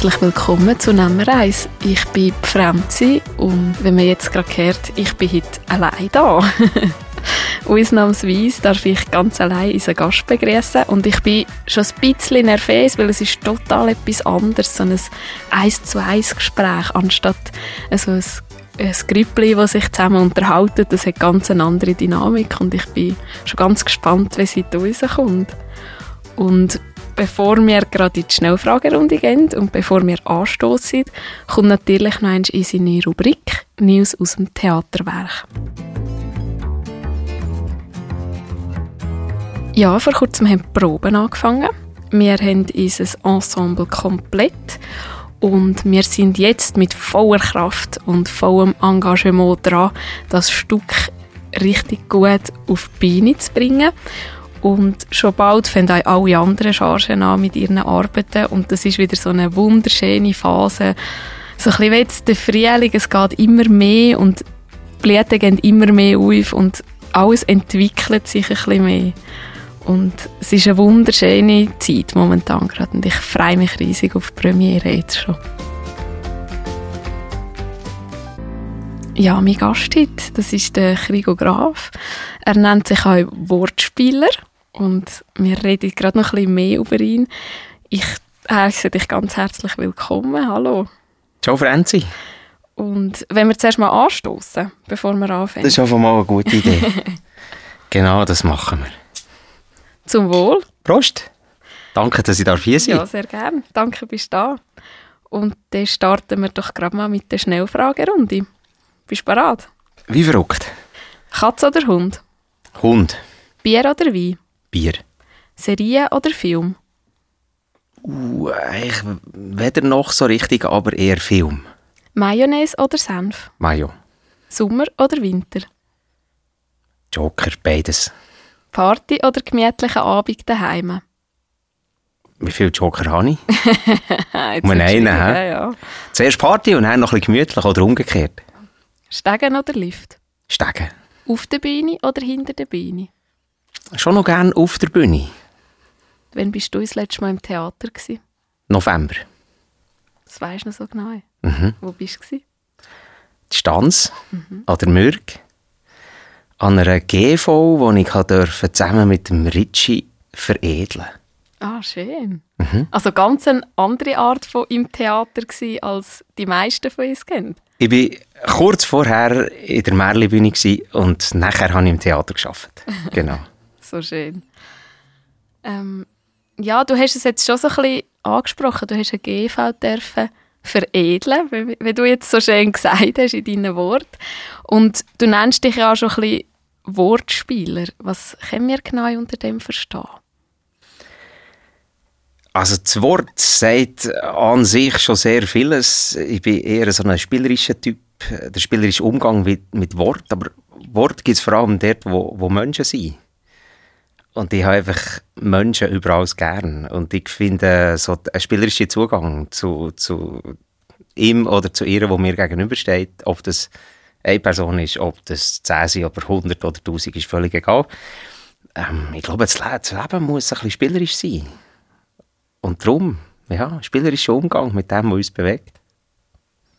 Herzlich willkommen zu Nummer 1. Ich bin Franzi und wenn man jetzt gerade hört, ich bin heute allein da. Ausnahmsweise darf ich ganz allein unseren Gast begrüßen und ich bin schon ein bisschen nervös, weil es ist total etwas anderes, so ein 1 zu 1 Gespräch, anstatt so ein, ein Grüppli, das sich zusammen unterhalten, das hat ganz eine andere Dynamik und ich bin schon ganz gespannt, wie sie da rauskommt. Und bevor wir gerade in die Schnellfragerunde gehen und bevor wir anstoßen, kommt natürlich noch in seine Rubrik News aus dem Theaterwerk. Ja, vor kurzem haben die Proben angefangen. Wir haben unser Ensemble komplett und wir sind jetzt mit voller Kraft und vollem Engagement dran, das Stück richtig gut auf die Beine zu bringen. Und schon bald fangen auch alle anderen Chargen an mit ihren Arbeiten. Und das ist wieder so eine wunderschöne Phase. So ein bisschen wie der Frühling, es geht immer mehr und die Blüten gehen immer mehr auf und alles entwickelt sich ein bisschen mehr. Und es ist eine wunderschöne Zeit momentan gerade und ich freue mich riesig auf die Premiere jetzt schon. Ja, mein Gast heute, das ist der Krigo Graf. Er nennt sich auch Wortspieler und wir reden gerade noch ein bisschen mehr über ihn. Ich heiße dich ganz herzlich willkommen. Hallo. Ciao, Franzi. Und wenn wir zuerst mal anstoßen, bevor wir anfangen. Das ist einfach mal eine gute Idee. genau, das machen wir. Zum Wohl. Prost. Danke, dass ich hier sein Ja, sehr gerne. Danke, bist du da. Und dann starten wir doch gerade mal mit der Schnellfragerunde. Bist du bereit? Wie verrückt. Katz oder Hund? Hund. Bier oder Wein? Bier. Serie oder Film? Uh, ich weder noch so richtig, aber eher Film. Mayonnaise oder Senf? Mayo. Sommer oder Winter? Joker, beides. Party oder gemütlicher Abend daheim? Wie viele Joker habe ich? Um wird's einen, ja, ja. Zuerst Party und dann noch ein bisschen gemütlich oder umgekehrt. Stegen oder Lift? Stegen. Auf der Bühne oder hinter der Bühne? Schon noch gerne auf der Bühne. Wann bist du das letzte Mal im Theater? Gewesen? November. Das weisst du noch so genau. Mhm. Wo bist du? Die Stanz an der Mürg. An einer GV, wo ich durfte, zusammen mit dem Ritchie veredeln Ah, schön. Mhm. Also ganz eine andere Art von im Theater gewesen, als die meisten von uns kennen. Ich war kurz vorher in der Märli-Bühne gewesen und nachher habe ich im Theater gearbeitet. Genau. So schön. Ähm, ja, du hast es jetzt schon so ein bisschen angesprochen. Du hast eine GV dürfen veredeln, wie, wie du jetzt so schön gesagt hast in deinen Worten. Und du nennst dich ja auch schon ein bisschen Wortspieler. Was können wir genau unter dem verstehen? Also das Wort sagt an sich schon sehr vieles. Ich bin eher so ein spielerischer Typ, der spielerische Umgang mit, mit Wort, aber Wort gibt es vor allem dort, wo, wo Menschen sind. Und ich habe einfach Menschen überall gern. Und ich finde, so ein spielerischer Zugang zu, zu ihm oder zu ihr, wo mir gegenübersteht, ob das eine Person ist, ob das 10 sind, oder 100 oder 1000, ist völlig egal. Ähm, ich glaube, das, Le das Leben muss ein bisschen spielerisch sein. Und darum, ja, spielerischer Umgang mit dem, was uns bewegt.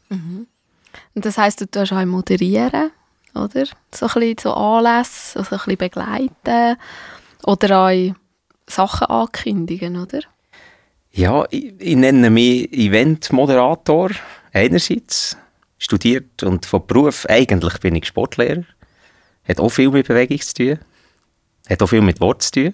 Und das heisst, du tust auch moderieren, oder? So ein bisschen so Anlässe, also ein bisschen begleiten oder auch Sachen ankündigen, oder? Ja, ich, ich nenne mich Eventmoderator einerseits, studiert und von Beruf, eigentlich bin ich Sportlehrer. Hat auch viel mit Bewegung zu tun. Hat auch viel mit Wort zu tun.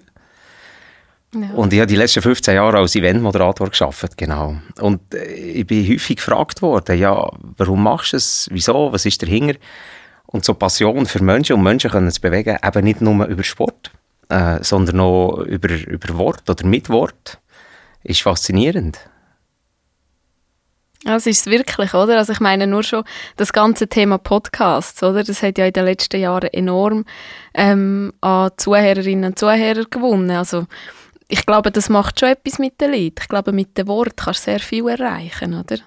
Ja. Und ich habe die letzten 15 Jahre als Eventmoderator gearbeitet, genau. Und äh, ich bin häufig gefragt worden, ja, warum machst du es? Wieso? Was ist dahinter? Und so Passion für Menschen und Menschen können zu bewegen, eben nicht nur über Sport, äh, sondern auch über, über Wort oder mit Wort, ist faszinierend. Das ist es wirklich, oder? Also ich meine nur schon das ganze Thema Podcasts, oder? Das hat ja in den letzten Jahren enorm ähm, an Zuhörerinnen und Zuhörer gewonnen. Also ich glaube, das macht schon etwas mit den Leuten. Ich glaube, mit dem Wort kannst du sehr viel erreichen, oder?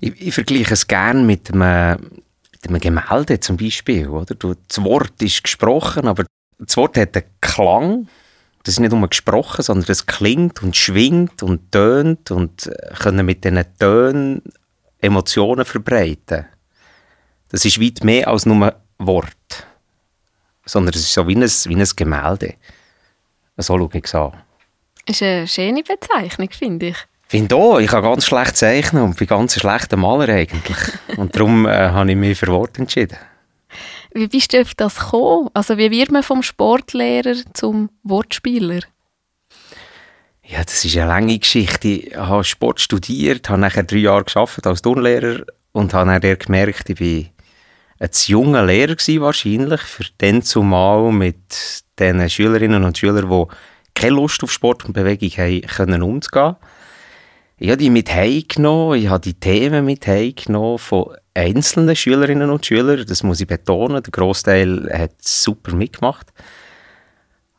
Ich, ich vergleiche es gerne mit einem, mit einem Gemälde zum Beispiel. Oder? Das Wort ist gesprochen, aber das Wort hat einen Klang, das ist nicht nur gesprochen, sondern es klingt und schwingt und tönt und äh, können mit diesen Tönen Emotionen verbreiten. Das ist weit mehr als nur Wort. Sondern es ist so wie ein, wie ein Gemälde. So schaue ich es an. Das ist eine schöne Bezeichnung, finde ich. Ich finde auch, ich kann ganz schlecht zeichnen und bin ganz ein schlechter Maler eigentlich. und darum äh, habe ich mich für Wort entschieden. Wie bist du auf das gekommen? Also wie wird man vom Sportlehrer zum Wortspieler? Ja, das ist eine lange Geschichte. Ich habe Sport studiert, habe nachher drei Jahre gearbeitet als Turnlehrer und habe dann gemerkt, ich war ein zu junger Lehrer gewesen, wahrscheinlich, für den zumal mit den Schülerinnen und Schülern, die keine Lust auf Sport und Bewegung haben, können umzugehen. Ich habe die mit heimgenommen, ich habe die Themen mit heimgenommen von einzelnen Schülerinnen und Schülern, das muss ich betonen, der Großteil hat super mitgemacht.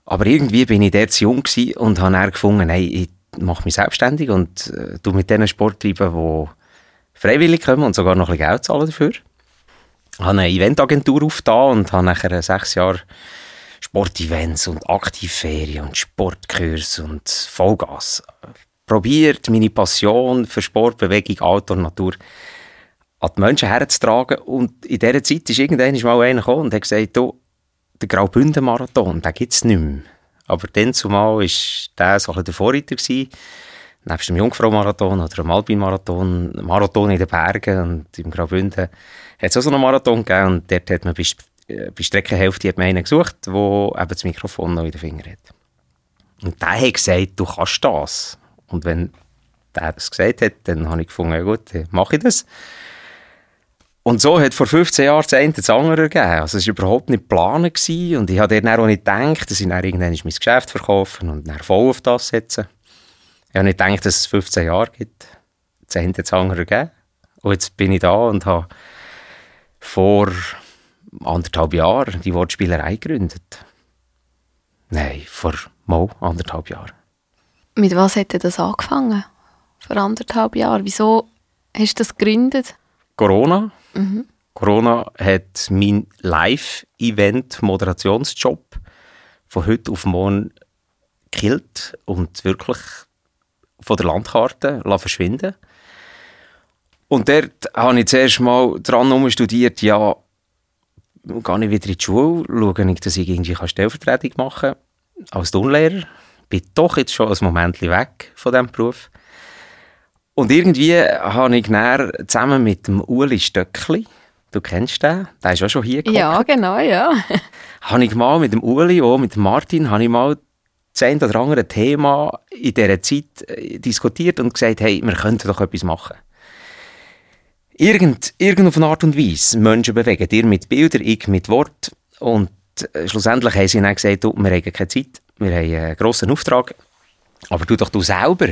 Aber irgendwie bin ich dort zu jung und habe dann gefunden, hey, ich mache mich selbstständig und äh, tu mit diesen Sport treiben, die freiwillig kommen und sogar noch ein bisschen Geld zahlen dafür. Ich habe eine Eventagentur aufgetan und habe nachher sechs Jahre Sportevents und Aktivferien und Sportkurs und Vollgas probiert, meine Passion für Sport, Bewegung, Outdoor, Natur an die Menschen herzutragen. Und in dieser Zeit ist irgendwann mal einer gekommen und hat gesagt, du, der Graubünden-Marathon, den gibt es nicht mehr. Aber dann zumal war der so ein der Vorreiter gewesen, nebst dem Jungfrau-Marathon oder dem Alpin-Marathon, Marathon in den Bergen und im Graubünden, hat es auch so einen Marathon gegeben und dort hat man bis, äh, bei Streckenhälfte hat man einen gesucht, der eben das Mikrofon noch in den Finger hat. Und der hat gesagt, du kannst das. Und wenn der das gesagt hat, dann habe ich gefunden, ja gut, mache ich das. Und so hat vor 15 Jahren das eine das andere gegeben. Also es war überhaupt nicht geplant gewesen. und ich habe dann auch nicht gedacht, dass ich dann irgendwann mein Geschäft verkaufen und dann voll auf das setzen. Ich habe nicht gedacht, dass es 15 Jahre gibt. Das eine hat das andere gegeben. Und jetzt bin ich da und habe vor anderthalb Jahren die Wortspielerei gegründet. Nein, vor mal anderthalb Jahren. Mit was hätte das angefangen? Vor anderthalb Jahren. Wieso hast du das gegründet? Corona. Mhm. Corona hat mein Live-Event-Moderationsjob von heute auf morgen gekillt und wirklich von der Landkarte verschwinden Und dort habe ich zuerst mal dran studiert, ja, gehe ich wieder in die Schule, schaue ich, dass ich irgendwie Stellvertretung machen kann als Turnlehrer bin doch jetzt schon ein Moment weg von diesem Beruf. Und irgendwie habe ich dann zusammen mit dem Uli Stöckli, du kennst den, der ist auch schon hier gekommen. Ja, genau, ja. habe ich mal mit dem Uli, auch mit Martin, habe ich mal das ein oder andere Thema in dieser Zeit äh, diskutiert und gesagt, hey, wir könnten doch etwas machen. Irgend, irgend auf eine Art und Weise Menschen bewegen. Ihr mit Bildern, ich mit Wort. Und äh, schlussendlich haben sie dann gesagt, du, wir haben keine Zeit wir haben einen grossen Auftrag, aber du doch du selber.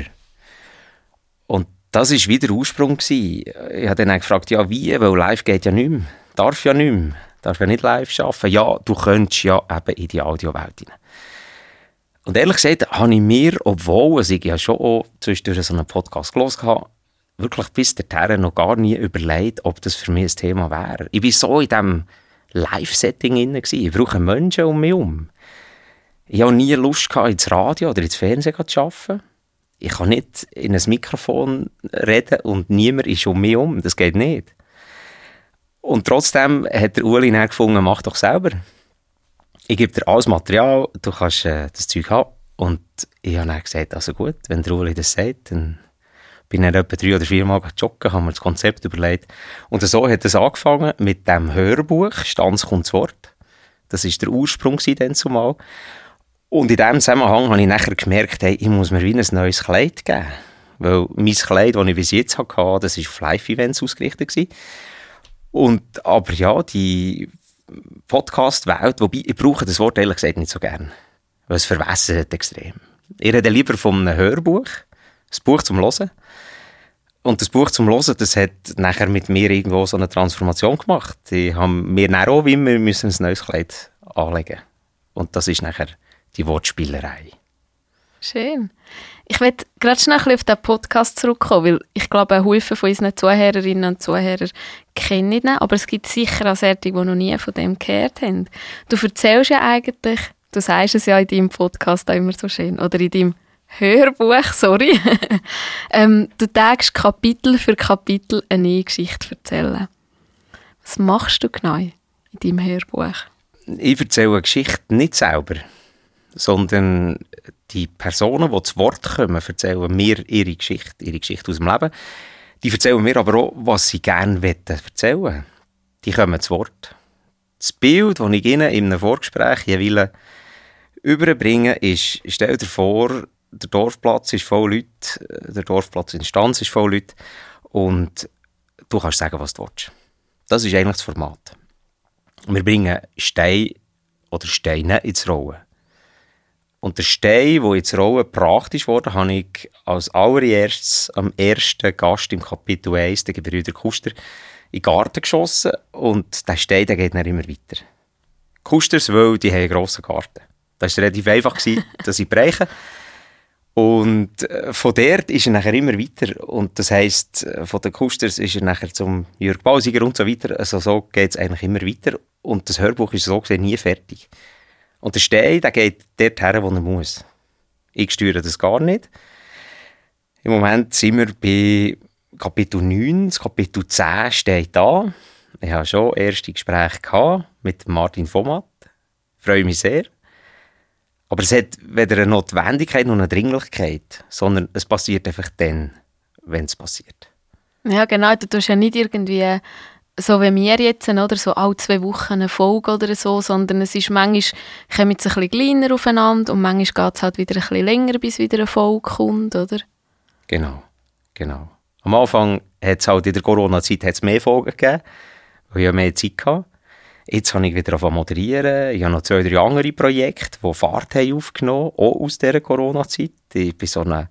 Das war wieder der Ursprung. Gewesen. Ich habe dann gefragt, ja wie, weil live geht ja nicht mehr, darf ja nicht mehr, darf ja nicht live arbeiten. Ja, du könntest ja eben in die Audiowelt hinein. Und ehrlich gesagt habe ich mir, obwohl ich ja schon auch zwischendurch so einen Podcast gelesen habe, wirklich bis dahin noch gar nie überlegt, ob das für mich ein Thema wäre. Ich war so in diesem Live-Setting. Ich brauche Menschen um mich herum. Ich habe nie Lust gehabt, ins Radio oder ins Fernsehen zu arbeiten. Ich kann nicht in ein Mikrofon reden und niemand ist um mich herum. Das geht nicht. Und trotzdem hat der Uli dann gefunden, mach doch selber. Ich gebe dir alles Material, du kannst äh, das Zeug haben. Und ich habe dann gesagt, also gut, wenn der Uli das sagt, dann bin ich etwa drei oder vier Mal joggen, haben wir das Konzept überlegt. Und so hat es angefangen mit dem Hörbuch, Stanz kommt das Wort. Das war der Ursprung dann zumal. Und in diesem Zusammenhang habe ich nachher gemerkt, hey, ich muss mir wie ein neues Kleid geben. Weil mein Kleid, das ich bis jetzt hatte, das war auf Live-Events ausgerichtet. Und, aber ja, die Podcast-Welt, wobei ich brauche das Wort ehrlich gesagt nicht so gern. Weil es verwässert extrem. Ich rede lieber von einem Hörbuch, ein Buch zum Hören. Und das Buch zum Hören, das hat nachher mit mir irgendwo so eine Transformation gemacht. Ich habe mir dann auch immer müssen ein neues Kleid anlegen Und das ist nachher die Wortspielerei. Schön. Ich möchte gerade schnell auf den Podcast zurückkommen, weil ich glaube, ein Haufen von unseren Zuhörerinnen und Zuhörern kennen ihn, aber es gibt sicher auch solche, die noch nie von dem gehört haben. Du erzählst ja eigentlich Du sagst es ja in deinem Podcast auch immer so schön. Oder in deinem Hörbuch, sorry. ähm, du denkst Kapitel für Kapitel eine Geschichte erzählen. Was machst du genau in deinem Hörbuch? Ich erzähle eine Geschichte nicht selber, sondern die Personen, die zu Wort kommen, erzählen mir ihre Geschichte, ihre Geschichte aus dem Leben. Die erzählen mir aber auch, was sie gerne erzählen wollen. Die kommen zu Wort. Das Bild, das ich ihnen in einem Vorgespräch jeweils überbringen ist, stell dir vor, der Dorfplatz ist voll Leute, der Dorfplatz in Stanz ist voll Leute und du kannst sagen, was du willst. Das ist eigentlich das Format. Wir bringen Steine oder Steine ins Rollen. Und der Stein, der ins Rollen gebracht ist worden, habe ich als allererstes am ersten Gast im Kapitel 1, den Gebrüder Kuster, in den Garten geschossen und der Stein der geht dann immer weiter. Kusters, weil die haben einen grossen Garten. Das war relativ einfach, dass ich brechen Und äh, von dort ist er nachher immer weiter. Und das heisst, äh, von den Kusters ist er nachher zum Jörg Bausiger und so weiter. Also so geht es eigentlich immer weiter. Und das Hörbuch ist so gesehen nie fertig. Und der Stein, der geht dort her, wo er muss. Ich steuere das gar nicht. Im Moment sind wir bei Kapitel 9. Das Kapitel 10 steht da. Ich habe schon erste Gespräche mit Martin Vomat. Freue mich sehr. Aber es hat weder eine Notwendigkeit noch eine Dringlichkeit, sondern es passiert einfach dann, wenn es passiert. Ja, genau. Du tust ja nicht irgendwie so wie wir jetzt, oder so alle zwei Wochen eine Folge oder so, sondern es ist manchmal, kommen sie ein bisschen kleiner aufeinander und manchmal geht es halt wieder ein bisschen länger, bis wieder eine Folge kommt, oder? Genau, genau. Am Anfang hat es halt in der Corona-Zeit mehr Folgen gegeben, weil ich mehr Zeit hatte. Jetzt habe ich wieder angefangen moderieren. Ich habe noch zwei, drei andere Projekte, die Fahrt haben aufgenommen auch aus dieser Corona-Zeit. Ich bin so eine,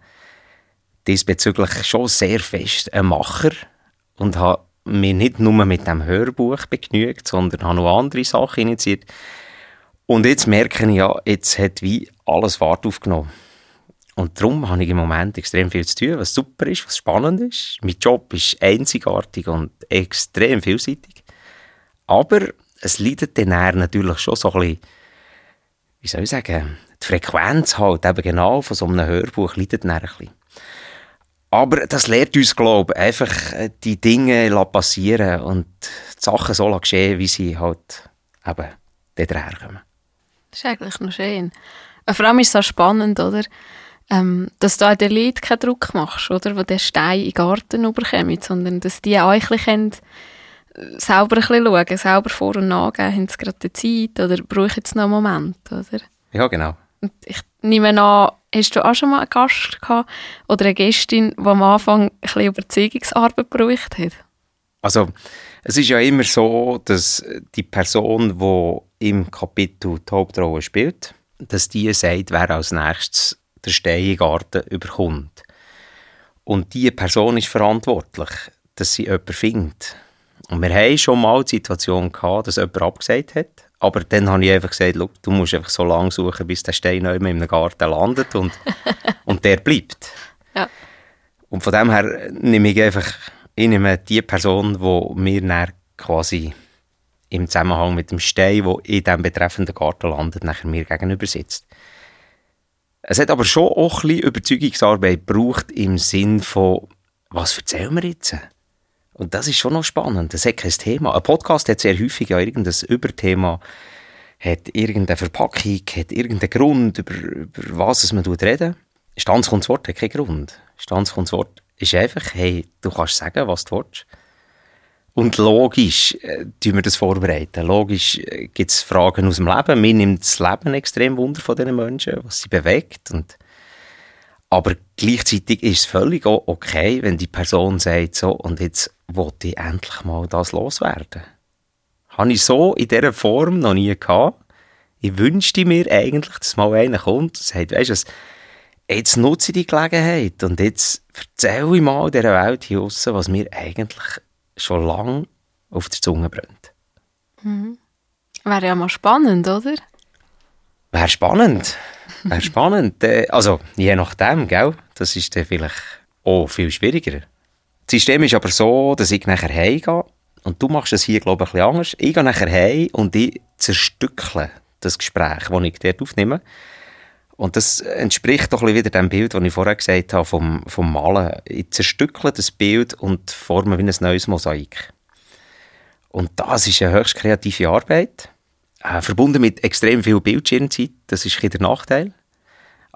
diesbezüglich schon sehr fest ein Macher und habe mich nicht nur mit dem Hörbuch begnügt, sondern habe noch andere Sachen initiiert. Und jetzt merke ich ja, jetzt hat wie alles Fahrt aufgenommen. Und darum habe ich im Moment extrem viel zu tun, was super ist, was spannend ist. Mein Job ist einzigartig und extrem vielseitig. Aber es leidet dann natürlich schon so ein bisschen, wie soll ich sagen, die Frequenz halt eben genau von so einem Hörbuch leidet dann ein bisschen. Aber das lehrt uns, glaube ich, einfach äh, die Dinge passieren und die Sachen so geschehen, wie sie halt eben dort herkommen. Das ist eigentlich noch schön. Äh, vor allem ist es so spannend, oder? Ähm, dass du an den Leuten keinen Druck machst, oder? Wo der Stein in den Garten überkommt, sondern dass die eigentlich können, selber ein bisschen schauen, selber vor- und nachgeben, haben sie gerade die Zeit oder brauchen sie noch einen Moment, oder? Ja, genau. Und ich nehme an, hast du auch schon mal einen Gast gehabt oder eine Gästin, die am Anfang ein bisschen Überzeugungsarbeit gebraucht hat? Also, es ist ja immer so, dass die Person, die im Kapitel die Hauptrolle spielt, dass die sagt, wer als nächstes den Steingarten überkommt. Und diese Person ist verantwortlich, dass sie jemanden findet. Und wir hatten schon mal die Situation gehabt, dass jemand abgesagt hat. Aber dann habe ich einfach gesagt, du musst einfach so lange suchen, bis der Stein in einem Garten landet und, und der bleibt. Ja. Und von dem her nehme ich einfach ich nehme die Person, die mir dann quasi im Zusammenhang mit dem Stein, der in diesem betreffenden Garten landet, nachher mir gegenüber sitzt. Es hat aber schon auch ein bisschen Überzeugungsarbeit gebraucht im Sinn von, was erzählen wir jetzt? Und das ist schon noch spannend. Das hat kein Thema. Ein Podcast hat sehr häufig ja irgendein Überthema, hat irgendeine Verpackung, hat irgendeinen Grund, über, über was man reden Stanz kommt Wort hat keinen Grund. Stanz kommt Wort ist einfach, hey, du kannst sagen, was du willst. Und logisch äh, tun wir das vorbereiten. Logisch äh, gibt es Fragen aus dem Leben. Mir nimmt das Leben extrem Wunder von diesen Menschen, was sie bewegt. Und aber gleichzeitig ist es völlig okay, wenn die Person sagt, so, und jetzt wollte ich endlich mal das loswerden. Habe ich so in dieser Form noch nie gehabt. Ich wünschte mir eigentlich, dass mal einer kommt und sagt, weißt du, jetzt nutze ich die Gelegenheit und jetzt erzähle ich mal dieser Welt hier draussen, was mir eigentlich schon lange auf der Zunge brennt. Mhm. Wäre ja mal spannend, oder? Wäre spannend. Wäre spannend. Äh, also, je nachdem, gell? Das ist dann vielleicht auch viel schwieriger. Das System ist aber so, dass ich nachher heimgehe und du machst es hier, glaube ich, ein bisschen anders. Ich gehe nachher heim und ich zerstückle das Gespräch, das ich dort aufnehme. Und das entspricht doch wieder dem Bild, das ich vorher gesagt habe, vom, vom Malen. Ich zerstückle das Bild und forme wie ein neues Mosaik. Und das ist eine höchst kreative Arbeit, äh, verbunden mit extrem viel Bildschirmzeit. Das ist ein der Nachteil.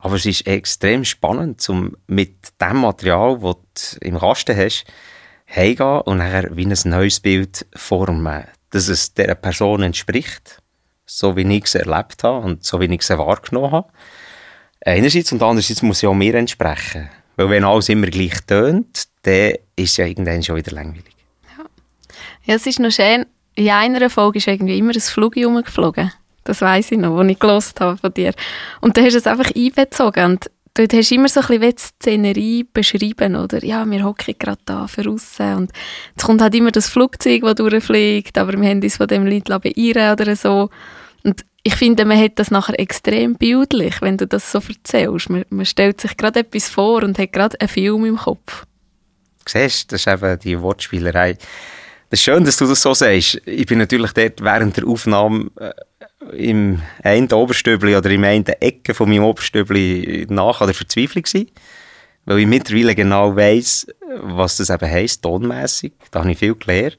Aber es ist extrem spannend, um mit dem Material, das du im Kasten hast, heimgehen und nachher wie ein neues Bild formen. Dass es dieser Person entspricht, so wie ich es erlebt habe und so wie ich es wahrgenommen habe. Einerseits und andererseits muss ja auch mir entsprechen. Weil wenn alles immer gleich tönt, dann ist es ja irgendwann schon wieder langweilig. Ja. ja, es ist noch schön, in einer Folge ist irgendwie immer ein Flug rumgeflogen. Das weiß ich noch, als ich gelost habe von dir. Und dann hast du es einfach einbezogen. Und dort hast du immer so ein bisschen die Szenerie beschrieben, oder? Ja, wir hocken gerade da für aussen und es kommt halt immer das Flugzeug, das durchfliegt, aber wir haben uns von dem Lied beirren oder so. Und ich finde, man hat das nachher extrem bildlich, wenn du das so erzählst. Man, man stellt sich gerade etwas vor und hat gerade einen Film im Kopf. Du siehst, das ist eben die Wortspielerei. Das ist schön, dass du das so sagst. Ich bin natürlich dort während der Aufnahme äh, im einen Oberstübli oder im einen Ecke von meinem Oberstübli nach an der Verzweiflung gewesen, weil ich mittlerweile genau weiss, was das eben heisst, tonmässig. Da habe ich viel gelernt.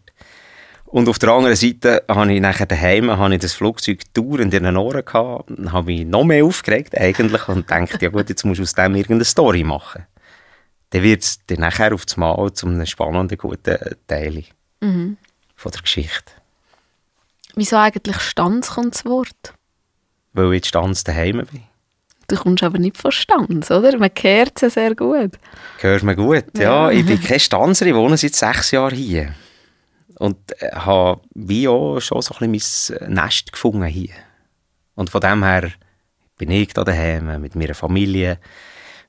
Und auf der anderen Seite habe ich nachher daheim habe ich das Flugzeug dauernd in den Ohren gehabt, habe mich noch mehr aufgeregt eigentlich und dachte, ja gut, jetzt musst du aus dem irgendeine Story machen. Dann wird es dann nachher auf das Mal zu einem spannenden, guten Teil mhm. von der Geschichte. Wieso eigentlich Stanz kommt das Wort? Weil ich Stanz daheim bin. Du kommst aber nicht von Stanz, oder? Man hört es sehr gut. Hört man gut, ja. ja. Ich bin kein Stanzer, ich wohne seit sechs Jahren hier. Und äh, habe wie auch schon so ein bisschen mein Nest gefunden hier. Und von dem her bin ich da daheim mit meiner Familie.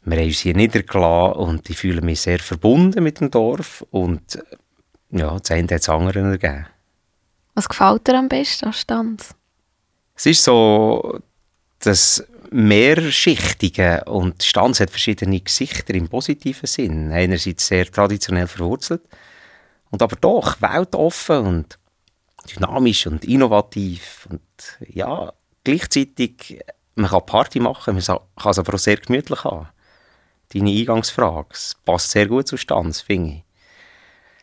Wir haben uns hier niedergelassen und ich fühle mich sehr verbunden mit dem Dorf. Und ja, das eine hat das andere ergeben. Was gefällt dir am besten an Stanz? Es ist so das Mehrschichtige und Stanz hat verschiedene Gesichter im positiven Sinn. Einerseits sehr traditionell verwurzelt und aber doch weltoffen und dynamisch und innovativ und ja, gleichzeitig man kann Party machen, man kann es aber auch sehr gemütlich haben. Deine Eingangsfrage, es passt sehr gut zu Stanz, finde ich.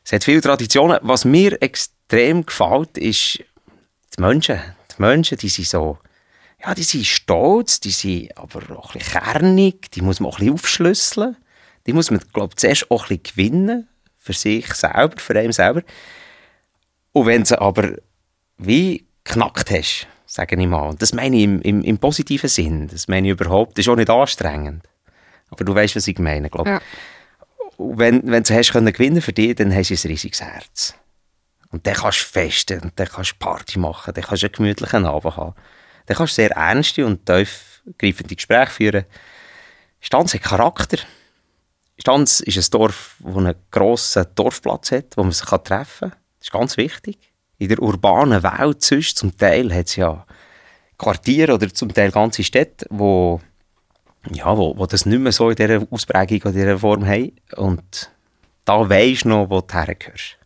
Es hat viele Traditionen. Was mir extrem gefällt, ist die Menschen. Die Menschen, die sind so, ja, die sind stolz, die sind aber auch ein bisschen kernig, die muss man auch ein bisschen aufschlüsseln. Die muss man, glaube ich, zuerst auch ein bisschen gewinnen, für sich selber, für einen selber. Und wenn du aber wie knackt hast, sage ich mal, das meine ich im, im, im positiven Sinn, das meine ich überhaupt, das ist auch nicht anstrengend. Aber du weißt, was ich meine, glaube ich. Ja wenn, wenn du hast können gewinnen für dich, dann hast du ein riesiges Herz. Und dann kannst du festen, und dann kannst du Party machen, dann kannst du einen gemütlichen Abend haben. Dann kannst du sehr ernste und tiefgreifende Gespräche führen. Stanz hat Charakter. Stanz ist ein Dorf, das einen grossen Dorfplatz hat, wo man sich treffen kann. Das ist ganz wichtig. In der urbanen Welt sonst, zum Teil hat es ja Quartiere oder zum Teil ganze Städte, wo ja, wo, wo das nicht mehr so in dieser Ausprägung oder dieser Form haben. Und da weisst du noch, wo du hergehörst.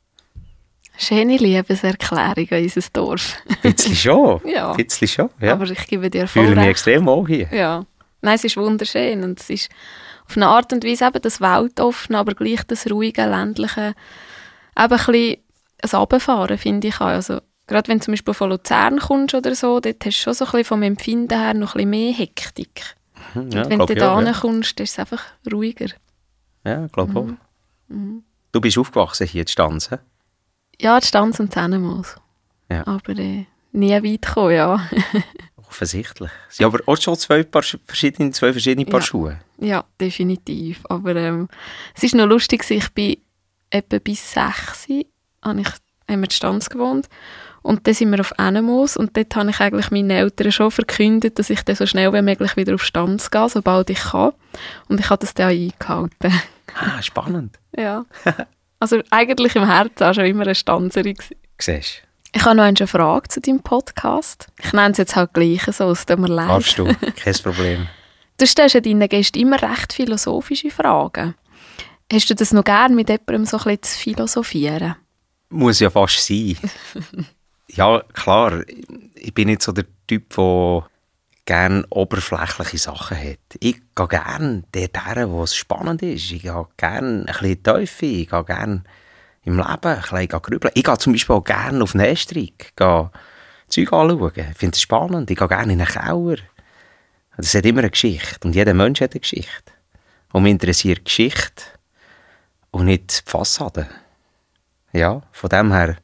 Schöne Liebeserklärung an unser Dorf. Ein schon. ja. Schon, ja. Aber ich gebe dir voll Fühle mich extrem wohl hier. Ja. Nein, es ist wunderschön und es ist auf eine Art und Weise eben das Weltoffene, aber gleich das ruhige, ländliche, eben ein bisschen ein Abfahren, finde ich auch. Also, gerade wenn du zum Beispiel von Luzern kommst oder so, dort hast du schon so ein bisschen vom Empfinden her noch ein bisschen mehr Hektik. Mhm, ja, wenn du da ja. kommst, ist es einfach ruhiger. Ja, ich glaube mhm. auch. Mhm. Du bist aufgewachsen hier in Stanz, he? Ja, in Stanz und Zähnemoos. Ja. Aber äh, nie weit gekommen, ja. Offensichtlich. Haben aber auch schon zwei, Paar verschiedene, zwei verschiedene Paar ja. Schuhe. Ja, definitiv. Aber ähm, es ist noch lustig, ich bin etwa bis sechs, habe ich, haben wir in Stanz gewohnt. Und dann sind wir auf Animals und dort habe ich eigentlich meinen Eltern schon verkündet, dass ich dann so schnell wie möglich wieder auf Stanz gehe, sobald ich kann. Und ich habe das dann auch eingehalten. Ah, spannend. ja. Also eigentlich im Herzen auch schon immer eine Stanzerin. Siehst Ich habe noch eine Frage zu deinem Podcast. Ich nenne es jetzt halt gleich so, es tut mir leid. Darfst du, kein Problem. Du stellst ja deinen Gästen immer recht philosophische Fragen. Hast du das noch gern, mit jemandem so ein bisschen zu philosophieren? Muss ja fast sein. Ja, klar. Ich bin nicht so der Typ, der gerne oberflächliche Sachen hat. Ich gehe gerne dorthin, wo es spannend ist. Ich gehe gerne ein bisschen Teufel. Ich gehe gerne im Leben ein bisschen grübeln. Ich gehe zum Beispiel auch gerne auf den Estrich, gehe Zeug anschauen. Ich finde es spannend. Ich gehe gerne in einen Keller. Das hat immer eine Geschichte. Und jeder Mensch hat eine Geschichte. Und mich interessiert Geschichte und nicht die Fassade. Ja, von dem her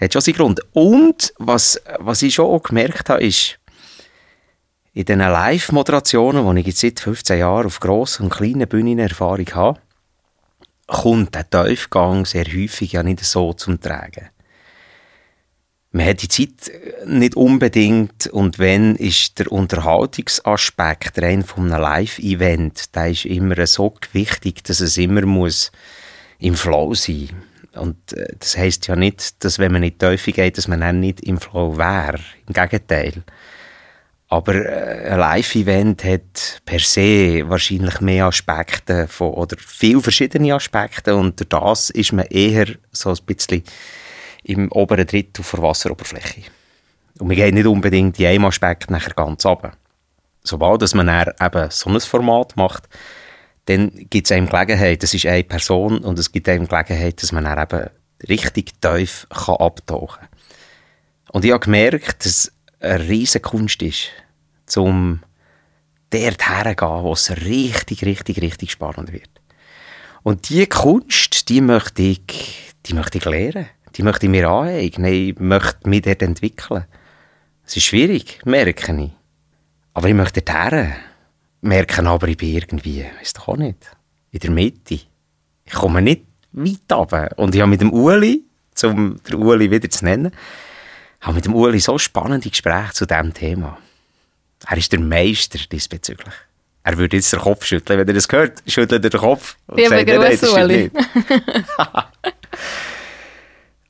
hat schon seinen Grund. Und was, was ich schon auch gemerkt habe, ist, in diesen Live-Moderationen, die ich jetzt seit 15 Jahren auf grossen und kleinen Bühnen Erfahrung habe, kommt der Tiefgang sehr häufig ja nicht so zum Tragen. Man hat die Zeit nicht unbedingt und wenn ist der Unterhaltungsaspekt rein von einem Live-Event, der ist immer so wichtig, dass es immer muss im Flow sein und äh, das heißt ja nicht, dass wenn man nicht Teufel geht, dass man dann nicht im Flow wäre. Im Gegenteil. Aber äh, ein Live-Event hat per se wahrscheinlich mehr Aspekte von, oder viel verschiedene Aspekte und das ist man eher so ein bisschen im oberen Drittel der Wasseroberfläche. Und wir gehen nicht unbedingt in einem Aspekt nachher ganz runter. Sobald dass man eben so ein Format macht, dann gibt es einem Gelegenheit, das ist eine Person und es gibt einem Gelegenheit, dass man dann eben richtig tief kann abtauchen kann. Und ich habe gemerkt, dass eine riesige Kunst ist, um dort herzugehen, wo es richtig, richtig, richtig spannend wird. Und diese Kunst, die möchte ich, die möchte ich lernen. Die möchte ich mir aneignen. Ich möchte mich dort entwickeln. Es ist schwierig, merke ich. Aber ich möchte dort. Merken aber, ich bin irgendwie, weiss doch auch nicht, in der Mitte. Ich komme nicht weit runter. Und ich habe mit dem Uli, um den Uli wieder zu nennen, habe mit dem Uli so spannende Gespräche zu diesem Thema. Er ist der Meister diesbezüglich. Er würde jetzt den Kopf schütteln. Wenn er das hört, schüttelt er den Kopf. Und sagt, nein, nein, das Uli.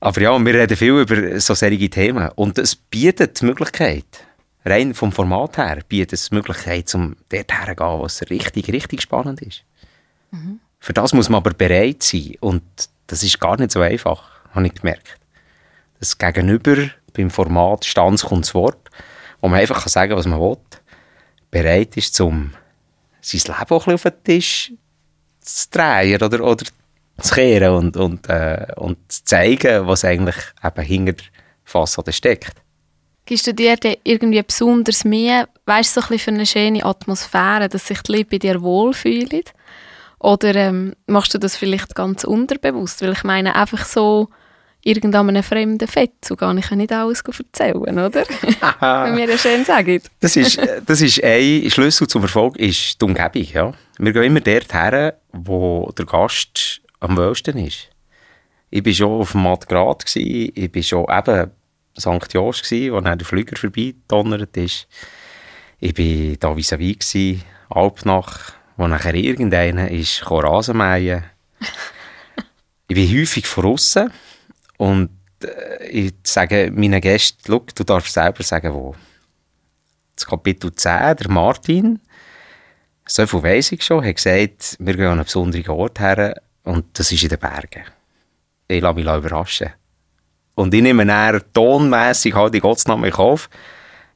Aber ja, wir reden viel über so solche Themen. Und es bietet die Möglichkeit, rein vom Format her, bietet es die Möglichkeit, um dort herzugehen, was richtig, richtig spannend ist. Mhm. Für das muss man aber bereit sein. Und das ist gar nicht so einfach, habe ich gemerkt. Das Gegenüber beim Format Stanz kommt das Wort, wo man einfach sagen kann, was man will, bereit ist, um sein Leben auch ein auf den Tisch zu drehen oder, oder zu kehren und, und, äh, und zu zeigen, was eigentlich eben hinter der Fassade steckt. Gibst du dir irgendwie besonders mehr, weißt du, so ein für eine schöne Atmosphäre, dass sich die Leute bei dir wohlfühlen? Oder ähm, machst du das vielleicht ganz unterbewusst? Weil ich meine, einfach so irgendeinem fremden Fett, so gar nicht, nicht alles erzählen, oder? Wenn wir das schön sagen. Das ist, das ist ein Schlüssel zum Erfolg, ist die Umgebung. Ja. Wir gehen immer dort her, wo der Gast am wohlsten ist. Ich war schon auf dem Matgrad, ich war schon eben St. Jost, wo dann der Flüger vorbeidonnert ist. Ich war da vis-à-vis, Alpnach, wo nachher irgendeiner ist Rasenmähen. ich bin häufig von außen und äh, ich sage meinen Gästen, schau, du darfst selber sagen, wo. Das Kapitel 10, der Martin, so viel weiss ich schon, hat gesagt, wir gehen an einen besonderen Ort her und das ist in den Bergen. Ich lasse mich überraschen. Und ich nehme dann tonmässig halt die Gottesnamen in Kauf.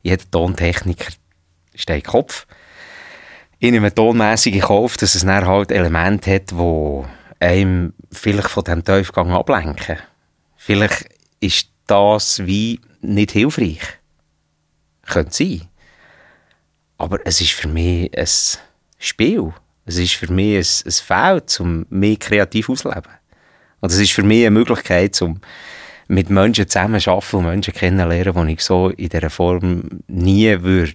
Jeder Tontechniker steht Kopf. Ich nehme tonmässig in Kauf, dass es dann halt Elemente hat, die einem vielleicht von diesem Tiefgang ablenken. Vielleicht ist das wie nicht hilfreich. Könnte sein. Aber es ist für mich ein Spiel. Es ist für mich ein, ein Feld, um mehr kreativ auszuleben. Und es ist für mich eine Möglichkeit, um mit Menschen zusammenzuarbeiten und Menschen kennenzulernen, die ich so in dieser Form nie würde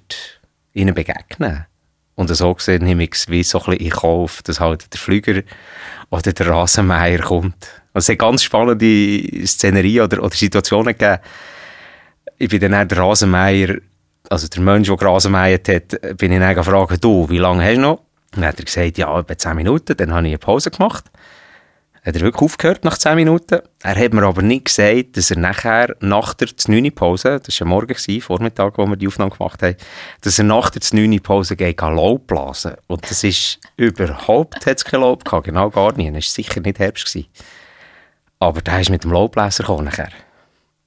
ihnen begegnen Und so gesehen nehme ich es wie so ein bisschen in Kauf, dass halt der Flüger oder der Rasenmäher kommt also es hat ganz spannende Szenerien oder, oder Situationen gegeben. Ich bin dann der Rasenmeier, also der Mensch, der Rasenmeiert hat, bin ich dann gefragt, du, wie lange hast du noch? dann hat er gesagt, ja, etwa 10 Minuten. Dann habe ich eine Pause gemacht. Hat er wirklich aufgehört nach 10 Minuten. Er hat mir aber nicht gesagt, dass er nachher, nach der 9. Pause, das war ja morgen, Vormittag, wo wir die Aufnahme gemacht haben, dass er nach der 9. Pause geht, Laub blasen. Und das ist überhaupt, hat es kein Laub gehabt, genau gar nicht. Es war sicher nicht Herbst. Gewesen. Aber der ist mit dem Laubbläser gekommen nachher.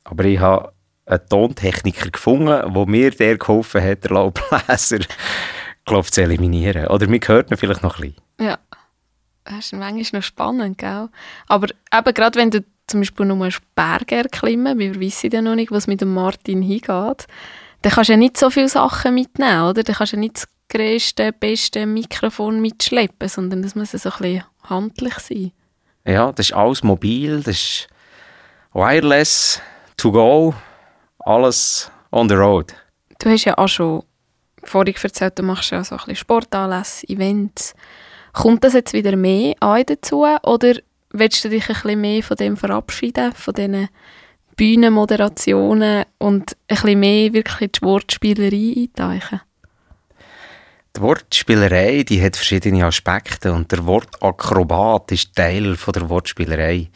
Aber ich habe einen Tontechniker gefunden, der mir der geholfen hat, den Laubbläser glaube zu eliminieren. Oder mir hört ihn vielleicht noch ein bisschen. Ja, das ist manchmal noch spannend, gell? Aber eben gerade wenn du zum Beispiel nur Berge erklimmen, wir wissen ja noch nicht, was mit dem Martin hingeht, dann kannst du ja nicht so viele Sachen mitnehmen, oder? Dann kannst du ja nicht das grösste, beste Mikrofon mitschleppen, sondern das muss ja so ein bisschen handlich sein. Ja, das ist alles mobil, das ist wireless, to go, alles on the road. Du hast ja auch schon vorhin erzählt, du machst ja so ein bisschen Sportanlässe, Events. Kommt das jetzt wieder mehr an dazu oder willst du dich ein bisschen mehr von dem verabschieden, von diesen Bühnenmoderationen und ein bisschen mehr wirklich die Wortspielerei eintauchen? Die Wortspielerei die hat verschiedene Aspekte und der Wortakrobat ist Teil von der Wortspielerei.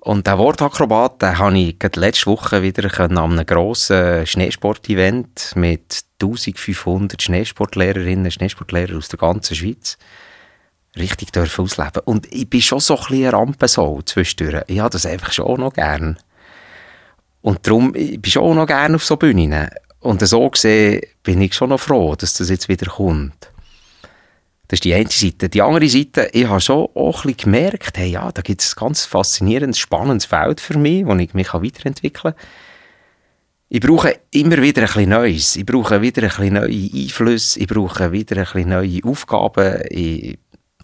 Und der Wortakrobat, den habe ich letzte Woche wieder an einem grossen Schneesport-Event mit 1500 Schneesportlehrerinnen und Schneesportlehrern aus der ganzen Schweiz richtig ausleben. Und ich bin schon so ein bisschen Rampensau zwischendurch. Ich habe das einfach schon noch gern. Und darum, ich bin schon noch gern auf so Bühnen. Und so gesehen bin ich schon noch froh, dass das jetzt wieder kommt. Das ist die eine Seite. Die andere Seite, ich habe schon auch ein gemerkt, hey, ja, da gibt es ein ganz faszinierendes, spannendes Feld für mich, wo ich mich weiterentwickeln kann. Ich brauche immer wieder bisschen Neues. Ich brauche wieder ein neue Einflüsse. Ich brauche wieder ein neue Aufgaben. Ich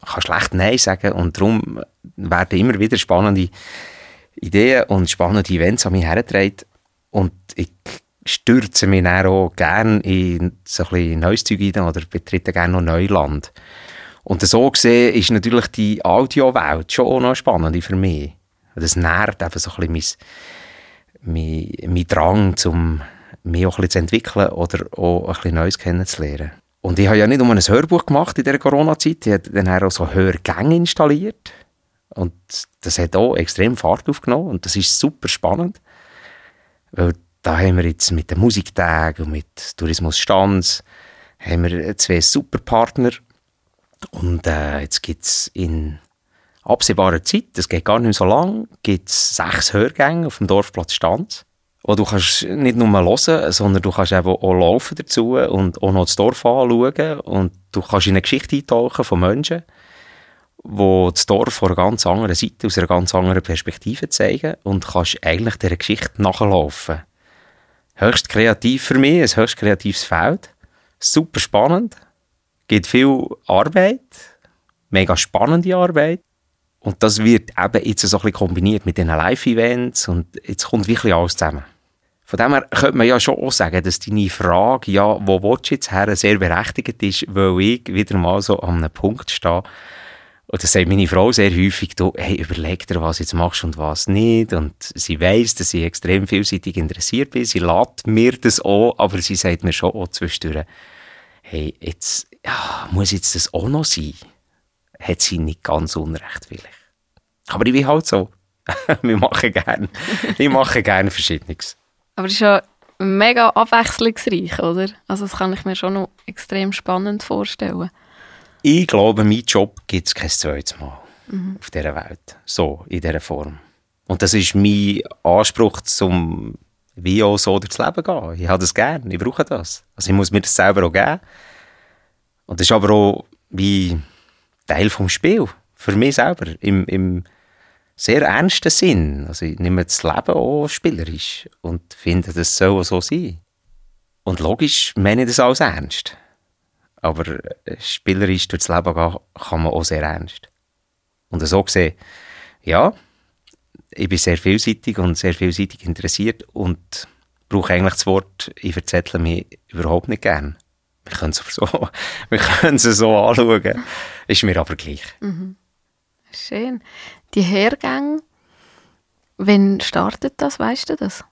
kann schlecht Nein sagen und darum werden immer wieder spannende Ideen und spannende Events an mich hergetragen und ich stürze mich dann auch gerne in so ein bisschen neues Zeug rein oder betrete gerne noch Neuland. Und so gesehen ist natürlich die Audiowelt schon auch noch spannend für mich. Das nährt eben so ein bisschen mein, mein, mein Drang, um mich auch ein bisschen zu entwickeln oder auch ein bisschen Neues kennenzulernen. Und ich habe ja nicht nur ein Hörbuch gemacht in dieser Corona-Zeit, ich habe dann auch so Hörgänge installiert. Und das hat auch extrem Fahrt aufgenommen und das ist super spannend. Weil da haben wir jetzt mit den Musiktagen und mit Tourismus Stanz haben wir zwei super Partner. Und äh, jetzt gibt es in absehbarer Zeit, das geht gar nicht so lang, gibt sechs Hörgänge auf dem Dorfplatz Stanz. wo du kannst nicht nur hören, sondern du kannst auch laufen dazu und auch noch das Dorf anschauen und du kannst in eine Geschichte eintauchen von Menschen, die das Dorf von einer ganz anderen Seite, aus einer ganz anderen Perspektive zeigen und kannst eigentlich dieser Geschichte nachlaufen. Höchst kreativ für mich, ein höchst kreatives Feld, super spannend, gibt viel Arbeit, mega spannende Arbeit. Und das wird eben jetzt so ein bisschen kombiniert mit diesen Live-Events und jetzt kommt wirklich alles zusammen. Von dem her könnte man ja schon auch sagen, dass deine Frage, ja, wo willst du jetzt her, sehr berechtigt ist, weil ich wieder mal so an einem Punkt stehe, und das sagt meine Frau sehr häufig, du, hey, überleg dir, was du jetzt machst und was nicht. Und sie weiss, dass ich extrem vielseitig interessiert bin. Sie lädt mir das auch, aber sie sagt mir schon auch zwischendurch, hey, jetzt, ja, muss jetzt das auch noch sein? Hat sie nicht ganz unrecht, vielleicht. Aber ich bin halt so. Wir machen gerne, ich mache gerne Verschiedenes. Aber es ist ja mega abwechslungsreich, oder? Also das kann ich mir schon noch extrem spannend vorstellen. Ich glaube, mein Job gibt es kein zweites Mal mhm. auf dieser Welt. So, in dieser Form. Und das ist mein Anspruch, zum wie auch so durchs Leben gehen. Ich habe das gerne, ich brauche das. Also ich muss mir das selber auch geben. Und das ist aber auch wie Teil vom Spiel. Für mich selber. Im, im sehr ernsten Sinn. Also ich nehme das Leben auch spielerisch und finde, das soll so sein. Und logisch meine ich das alles ernst. Aber äh, spielerisch durchs Leben gehen kann man auch sehr ernst. Und so gesehen, ja, ich bin sehr vielseitig und sehr vielseitig interessiert und brauche eigentlich das Wort, ich verzettle mich überhaupt nicht gern. Wir können es so, wir können es so anschauen. Ist mir aber gleich. Mhm. Schön. Die Hergänge, wann startet das, weißt du das?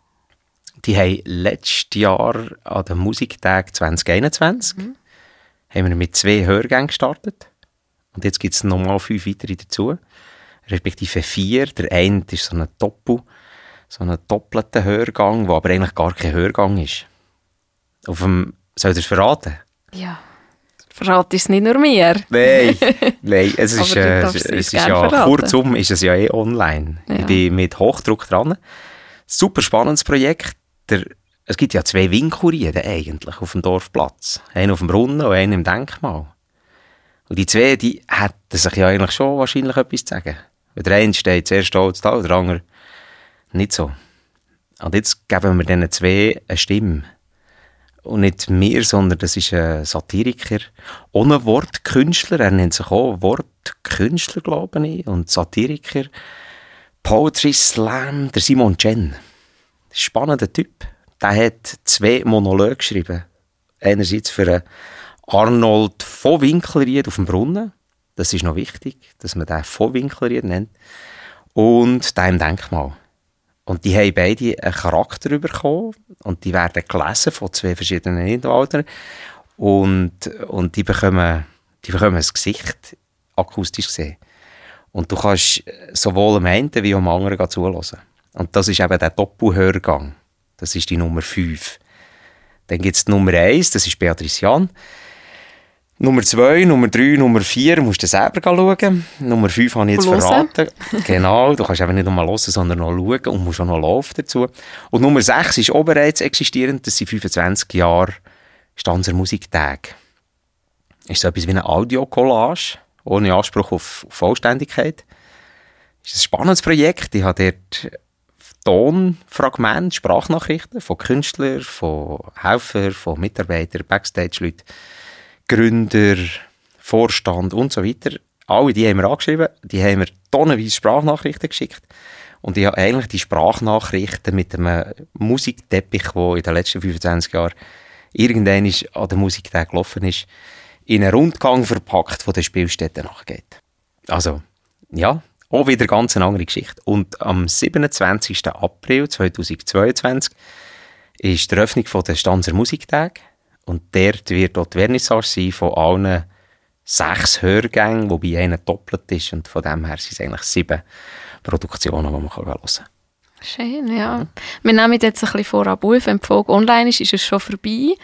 Die haben letztes Jahr an den Musiktag 2021 mhm. Haben wir mit zwei Hörgängen gestartet. Und jetzt gibt es nochmal fünf weitere dazu. Respektive vier. Der eine ist so ein Doppel, so ein doppelter Hörgang, der aber eigentlich gar kein Hörgang ist. Auf dem, soll ich das verraten? Ja. Verrate es nicht nur mir. Nein, nein. Es ist, äh, es ist ja, verraten. kurzum ist es ja eh online. Ja. Ich bin mit Hochdruck dran. Super spannendes Projekt. der, es gibt ja zwei Winkelrieden eigentlich auf dem Dorfplatz. Einen auf dem Brunnen und einen im Denkmal. Und die zwei, die hätten sich ja eigentlich schon wahrscheinlich etwas zu sagen. Weil der eine steht sehr stolz da, der andere nicht so. Und jetzt geben wir diesen zwei eine Stimme. Und nicht mir, sondern das ist ein Satiriker. Ohne Wortkünstler. Er nennt sich auch Wortkünstler, glaube ich. Und Satiriker. Poetry Slam, der Simon Chen. Spannender Typ. Der hat zwei Monologe geschrieben. Einerseits für Arnold von Winkelried auf dem Brunnen. Das ist noch wichtig, dass man den von Winkelried nennt. Und den im Denkmal. Und die haben beide einen Charakter bekommen und die werden gelesen von zwei verschiedenen Hinterwaldern und, und die bekommen, die bekommen ein Gesicht akustisch gesehen. Und du kannst sowohl am einen wie am anderen zulassen. Und das ist eben der Doppelhörgang. Das ist die Nummer 5. Dann gibt es die Nummer 1, das ist Beatrice Jan. Nummer 2, Nummer 3, Nummer 4 musst du selber schauen. Nummer 5 habe ich jetzt Hören. verraten. genau, du kannst eben nicht nur hören, sondern noch schauen und musst auch noch laufen dazu. Und Nummer 6 ist auch bereits existierend, das sind 25 Jahre Stanzer Musiktag. Ist so etwas wie eine Audiocollage, ohne Anspruch auf Vollständigkeit. Ist ein spannendes Projekt. Ich habe dort Tonfragmente, Sprachnachrichten von Künstlern, von Helfern, von Mitarbeitern, Backstage-Leuten, Gründer, Vorstand und so weiter. Alle die haben wir angeschrieben, die haben mir tonnenweise Sprachnachrichten geschickt. Und ich habe eigentlich die Sprachnachrichten mit einem Musikteppich, der in den letzten 25 Jahren irgendwann an der Musiktag gelaufen ist, in einen Rundgang verpackt, von den Spielstätten nachgeht. Also, ja, auch wieder ganz eine andere Geschichte. Und am 27. April 2022 ist die Eröffnung von der Stanzer Musiktag. Und dort wird auch die Vernissage sein von allen sechs Hörgängen, wobei einer doppelt ist. Und von dem her sind es eigentlich sieben Produktionen, die man hören kann. Schön, ja. Wir nehmen jetzt ein bisschen vorab auf. Wenn die Folge online ist, ist es schon vorbei.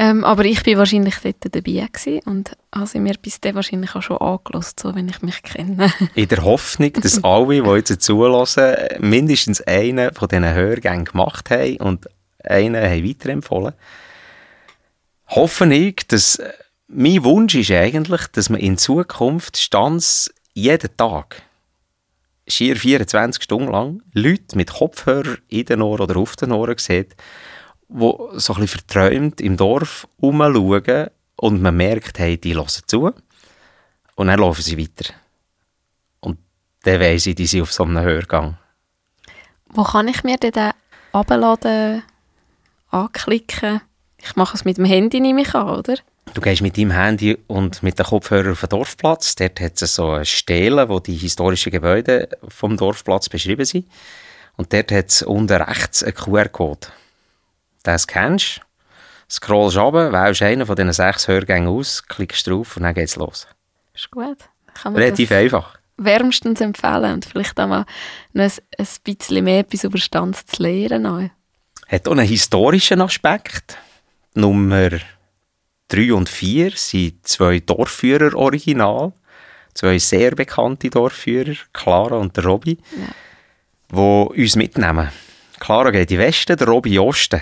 Ähm, aber ich bin wahrscheinlich dort dabei gewesen und habe mir bis dann wahrscheinlich auch schon angelost, so wenn ich mich kenne. In der Hoffnung, dass alle, die jetzt zulassen, mindestens einen von diesen Hörgängen gemacht haben und einen haben weiterempfohlen. Hoffe ich, dass mein Wunsch ist eigentlich, dass man in Zukunft Stanz jeden Tag, schier 24 Stunden lang, Leute mit Kopfhörer in den Ohren oder auf den Ohren sieht, die so ein bisschen verträumt im Dorf rumschauen und man merkt, hey, die hören zu und dann laufen sie weiter. Und dann weiss ich, die sind auf so einem Hörgang. Wo kann ich mir den abladen, anklicken? Ich mache es mit dem Handy, nehme ich an, oder? Du gehst mit deinem Handy und mit den Kopfhörern auf den Dorfplatz. Dort hat es so eine Stele, wo die historischen Gebäude vom Dorfplatz beschrieben sind. Und dort hat es unten rechts einen QR-Code. Den scannst du, scrollst runter, wählst einen von diesen sechs Hörgängen aus, klickst drauf und dann geht's los. Ist gut. Relativ das einfach. wärmstens empfehlen und vielleicht auch mal noch ein, ein bisschen mehr etwas über Stanz zu lernen. Hat auch einen historischen Aspekt. Nummer 3 und 4 sind zwei Dorfführer original. Zwei sehr bekannte Dorfführer, Clara und der Robby, Ja. die uns mitnehmen. Clara geht in den Westen, der Robby in den Osten.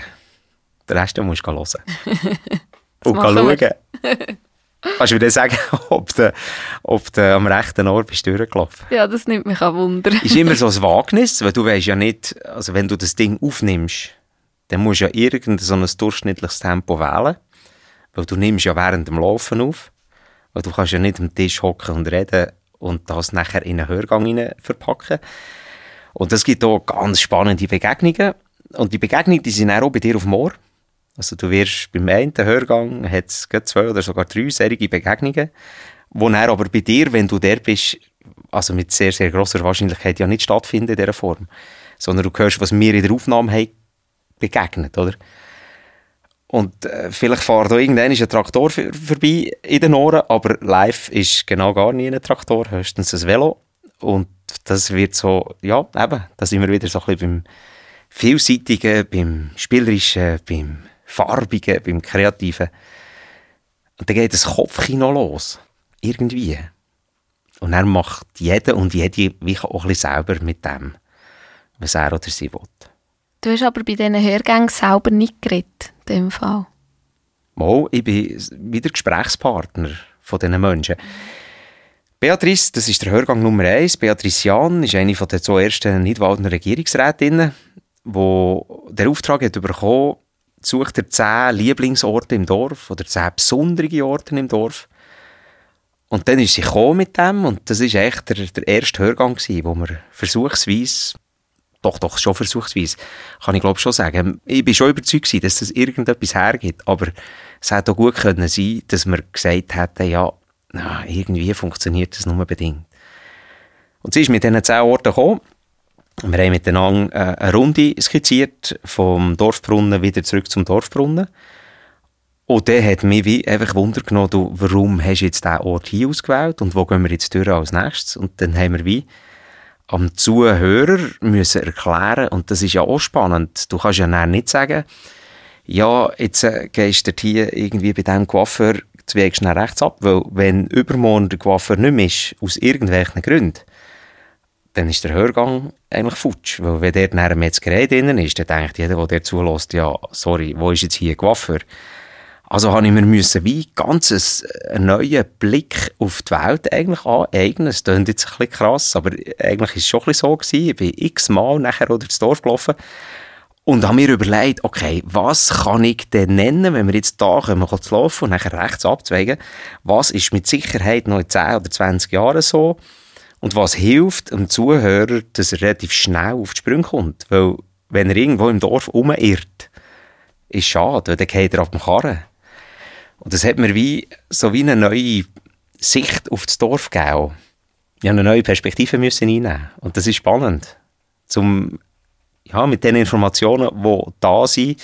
Den Rest musst du hören. und schauen. Kannst du mir dann sagen, ob du, ob du am rechten Ort bist durchgelaufen Ja, das nimmt mich auch Wunder. ist immer so ein Wagnis, weil du weißt ja nicht, also wenn du das Ding aufnimmst, dann musst du ja irgendein so ein durchschnittliches Tempo wählen, weil du nimmst ja während dem Laufen auf, weil du kannst ja nicht am Tisch hocken und reden und das nachher in einen Hörgang hinein verpacken. Und es gibt auch ganz spannende Begegnungen und die Begegnungen, die sind auch bei dir auf dem Ohr. Also du wirst beim einen Hörgang, hat es zwei oder sogar drei solche Begegnungen, wo dann aber bei dir, wenn du der bist, also mit sehr, sehr grosser Wahrscheinlichkeit ja nicht stattfinden in dieser Form. Sondern du hörst, was wir in der Aufnahme haben begegnet, oder? Und äh, vielleicht fährt da irgendwann ein Traktor vor- vorbei in den Ohren, aber live ist genau gar nie ein Traktor, höchstens ein Velo. Und das wird so, ja, eben, da sind wir wieder so ein bisschen beim Vielseitigen, beim Spielerischen, beim Farbigen, beim Kreativen. Und dann geht das Kopfkino los. Irgendwie. Und er macht jeder und jede wie auch ein bisschen selber mit dem, was er oder sie will. Du hast aber bei diesen Hörgängen selber nicht geredet, in dem Fall. Mal, ich bin wieder Gesprächspartner von diesen Menschen. Beatrice, das ist der Hörgang Nummer eins. Beatrice Jahn ist eine von den zwei ersten Nidwaldner Regierungsrätinnen, die der Auftrag hat bekommen, sucht er zehn Lieblingsorte im Dorf oder zehn besondere Orte im Dorf. Und dann ist sie gekommen mit dem und das ist echt der, der erste Hörgang gewesen, wo wir versuchsweise doch, doch, schon versuchsweise, kann ich glaube schon sagen. Ich bin schon überzeugt gewesen, dass das irgendetwas hergibt, aber es hätte auch gut können sein, dass wir gesagt hätten, ja, na, irgendwie funktioniert das nur bedingt. Und sie ist mit diesen zehn Orten gekommen. Wir haben miteinander äh, eine Runde skizziert, vom Dorfbrunnen wieder zurück zum Dorfbrunnen. Und der hat mich wie einfach Wunder genommen, warum hast du jetzt diesen Ort hier ausgewählt und wo gehen wir jetzt durch als nächstes? Und dann haben wir wie am Zuhörer müssen erklären, und das ist ja auch spannend, du kannst ja nicht sagen, ja, jetzt äh, gehst du hier irgendwie bei diesem Coiffeur zwei schnell rechts ab, weil wenn übermorgen der Coiffeur nicht mehr ist, aus irgendwelchen Gründen, dann ist der Hörgang eigentlich futsch. Weil wenn der nachher Metzgerei drinnen ist, dann denkt jeder, der zulässt, ja, sorry, wo ist jetzt hier ein Coiffeur? Also habe ich mir müssen wie ganz einen neuen Blick auf die Welt eigentlich aneignen. Das klingt jetzt ein bisschen krass, aber eigentlich ist es schon ein bisschen so gewesen. Ich bin x-mal nachher durch das Dorf gelaufen und habe mir überlegt, okay, was kann ich denn nennen, wenn wir jetzt da kommen, zu laufen und nachher rechts abzweigen? Was ist mit Sicherheit noch in 10 oder 20 Jahren so? Und was hilft dem Zuhörer, dass er relativ schnell auf die Sprünge kommt? Weil, wenn er irgendwo im Dorf umirrt, ist schade, dann geht er auf dem Karren. Und das hat mir wie, so wie eine neue Sicht auf das Dorf gegeben. Ich eine neue Perspektive müssen einnehmen. Und das ist spannend. Zum ja, mit den Informationen, die da sind,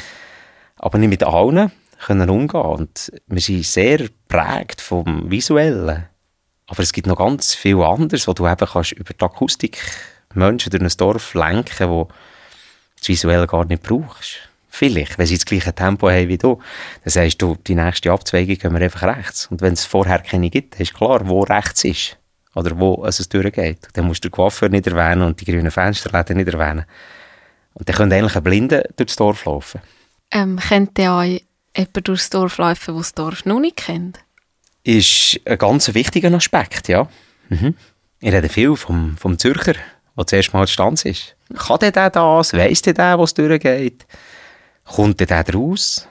aber nicht mit allen, können umgehen. Und wir sind sehr geprägt vom Visuellen. Aber es gibt noch ganz viel anderes, wo du eben kannst über die Akustik Menschen durch ein Dorf lenken, wo das Visuelle gar nicht brauchst. Vielleicht, wenn sie das gleiche Tempo haben wie du. Dann sagst du, die nächste Abzweigung gehen wir einfach rechts. Und wenn es vorher keine gibt, ist klar, wo rechts ist. Oder wo es durchgeht. Dann musst du den Coiffeur nicht erwähnen und die grünen Fensterläden nicht erwähnen. Und dann könnte eigentlich ein Blinder durchs Dorf laufen. Ähm, könnte auch jemand durchs Dorf laufen, der das Dorf noch nicht kennt? Ist ein ganz wichtiger Aspekt, ja. Mhm. Ich rede viel vom, vom Zürcher, der zuerst mal Stanz ist. Kann der das? Weiss der, der was durchgeht? Kommt der raus?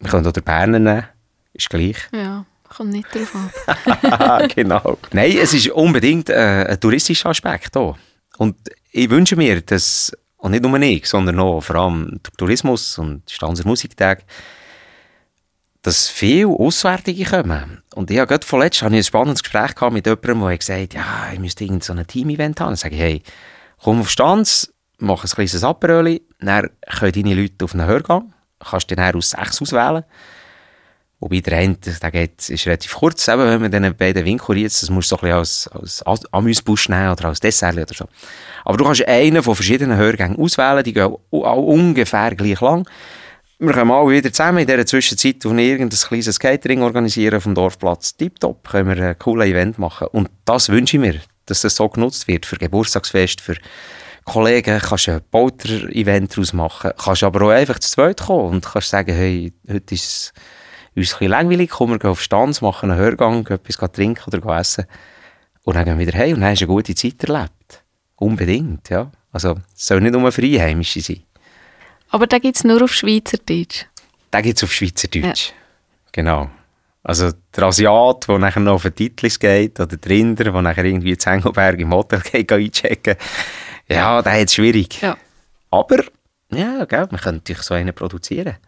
Wir können auch den Berner nehmen. Ist gleich. Ja, kommt nicht drauf an. genau. Nein, es ist unbedingt äh, ein touristischer Aspekt hier. Und ich wünsche mir, dass und nicht nur ich, sondern auch vor allem der Tourismus und Stanzer Musiktage, dass viele Auswärtige kommen. Und ich habe gerade vorletzt hatte ich ein spannendes Gespräch gehabt mit jemandem, der gesagt hat, ja, ich müsste irgend so Team-Event haben. Dann sage ich, hey, komm auf Stanz, mach ein kleines Aperöli, dann können deine Leute auf einen Hörgang, kannst du dann aus sechs auswählen. Wobei der eine, der geht, ist relativ kurz, eben, wenn man dann beiden Winkel jetzt, das musst du so ein bisschen als, als Amüsbusch nehmen oder als Dessert oder so. Aber du kannst einen von verschiedenen Hörgängen auswählen, die gehen auch ungefähr gleich lang. Wir kommen alle wieder zusammen in dieser Zwischenzeit, wir irgendein kleines Catering organisieren vom Dorfplatz. Tipptopp, können wir ein cooles Event machen. Und das wünsche ich mir, dass das so genutzt wird für Geburtstagsfest, für Kollegen, kannst ein Bauter-Event daraus machen, kannst aber auch einfach zu zweit kommen und kannst sagen, hey, heute ist es uns ein langweilig, kommen wir gehen auf Stanz, machen einen Hörgang, etwas trinken oder essen und dann gehen wir wieder heim und dann hast du eine gute Zeit erlebt. Unbedingt, ja. Also, es soll nicht nur für Einheimische sein. Aber da gibt es nur auf Schweizerdeutsch? Da gibt es auf Schweizerdeutsch, ja. genau. Also der Asiat, der nachher noch auf den Titlis geht, oder der Rinder, der nachher irgendwie in Zengelberg im Hotel geht, einchecken ja, der es schwierig. Ja. Aber, ja, gell, man könnte natürlich so einen produzieren.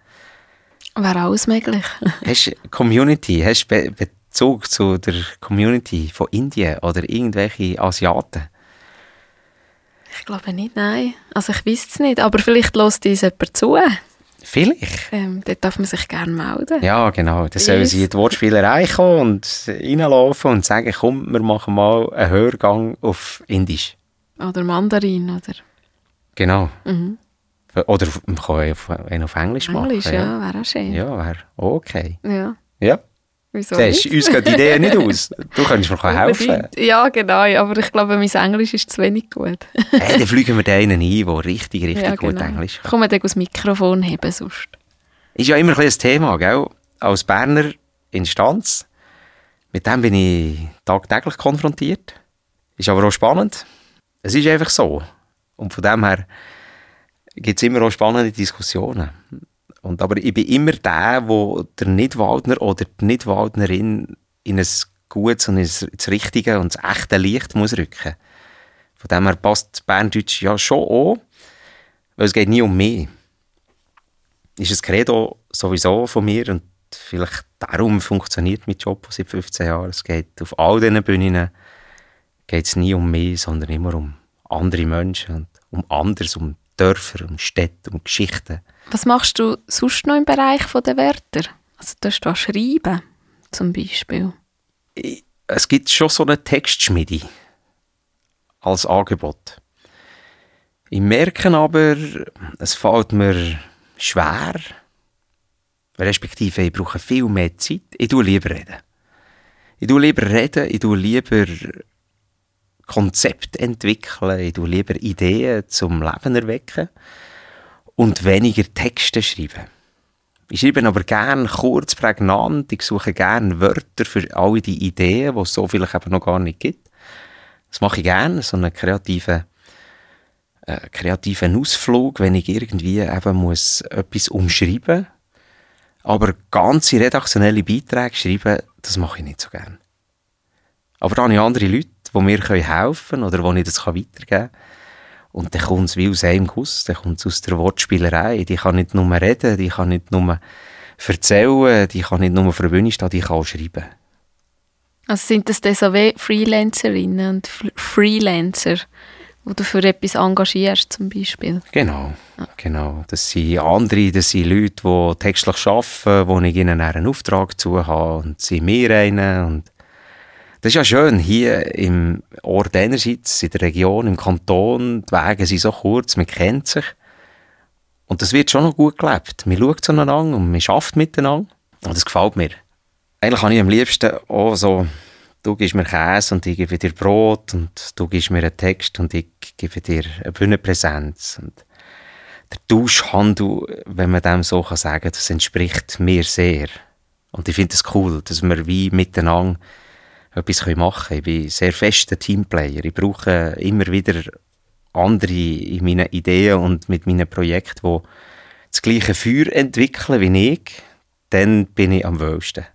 Wäre alles möglich. hast du Community, hast du Bezug zu der Community von Indien oder irgendwelche Asiaten? Ich glaube nicht, nein. Also ich weiß es nicht, aber vielleicht lässt uns jemand zu. Vielleicht. Ähm, dort darf man sich gerne melden. Ja, genau. Dann sollen sie in die Wortspielerei kommen und reinlaufen und sagen, komm, wir machen mal einen Hörgang auf Indisch. Oder Mandarin, oder? Genau. Mhm. Oder man kann einen auf Englisch, Englisch machen. ja, wäre auch schön. Ja, wäre okay. Ja. Ja. Wieso Siehst, nicht? uns gehen die Ideen nicht aus. Du könntest mir helfen. Ja, genau, aber ich glaube, mein Englisch ist zu wenig gut. Hey, dann fliegen wir den einen ein, der richtig, richtig ja, gut genau. Englisch kann. Man dann das Mikrofon heben sonst? Ist ja immer ein ein Thema, gell? Als Berner Instanz. Mit dem bin ich tagtäglich konfrontiert. Ist aber auch spannend. Es ist einfach so. Und von dem her gibt es immer auch spannende Diskussionen. Und aber ich bin immer der, wo der Nidwaldner oder die Nidwaldnerin in ein gutes und ins ins richtige und das echte Licht muss rücken. Von dem her passt Berndeutsch ja schon auch, weil es geht nie um mich. Ist ein Credo sowieso von mir und vielleicht darum funktioniert mein Job seit 15 Jahren. Es geht auf all diesen Bühnen geht es nie um mich, sondern immer um andere Menschen und um anders, um Dörfer, um Städte, um Geschichten. Was machst du sonst noch im Bereich der Wörter? Also, du hast da schreiben, zum Beispiel. Es gibt schon so eine Textschmiede als Angebot. Ich merke aber, es fällt mir schwer, respektive ich brauche viel mehr Zeit. Ich tue lieber reden. Ich tue lieber reden, ich tue lieber Konzepte entwickeln, ich tue lieber Ideen zum Leben erwecken und weniger Texte schreiben. Ich schreibe aber gern kurz, prägnant. Ich suche gern Wörter für alle die Ideen, die es so vielleicht eben noch gar nicht gibt. Das mache ich gerne, so einen kreativen, äh, kreativen Ausflug, wenn ich irgendwie eben muss etwas umschreiben Aber ganze redaktionelle Beiträge schreiben, das mache ich nicht so gern. Aber da habe ich andere Leute, die mir helfen können oder wo ich das weitergeben kann. Und dann kommt es wie aus einem Guss, dann kommt es aus der Wortspielerei. Die kann nicht nur reden, die kann nicht nur erzählen, die kann nicht nur Bühne stehen, die kann auch schreiben. Also sind das dann so wie Freelancerinnen und F- Freelancer, wo du für etwas engagierst, zum Beispiel? Genau, genau. Das sind andere, das sind Leute, die textlich arbeiten, wo ich ihnen einen Auftrag zu habe und sie mir einen. Und das ist ja schön, hier im Ort einerseits, in der Region, im Kanton, die Wege sind so kurz, man kennt sich. Und das wird schon noch gut gelebt. Man schaut zueinander und man schafft miteinander. Und das gefällt mir. Eigentlich habe ich am liebsten auch so, du gibst mir Käse und ich gebe dir Brot und du gibst mir einen Text und ich gebe dir eine Bühnenpräsenz. Und der Tauschhandel, wenn man dem so kann sagen, das entspricht mir sehr. Und ich finde es cool, dass wir wie miteinander etwas machen. Ich bin sehr fester Teamplayer. Ich brauche immer wieder andere in meinen Ideen und mit meinen Projekten, die das gleiche Feuer entwickeln wie ich. Dann bin ich am wohlsten.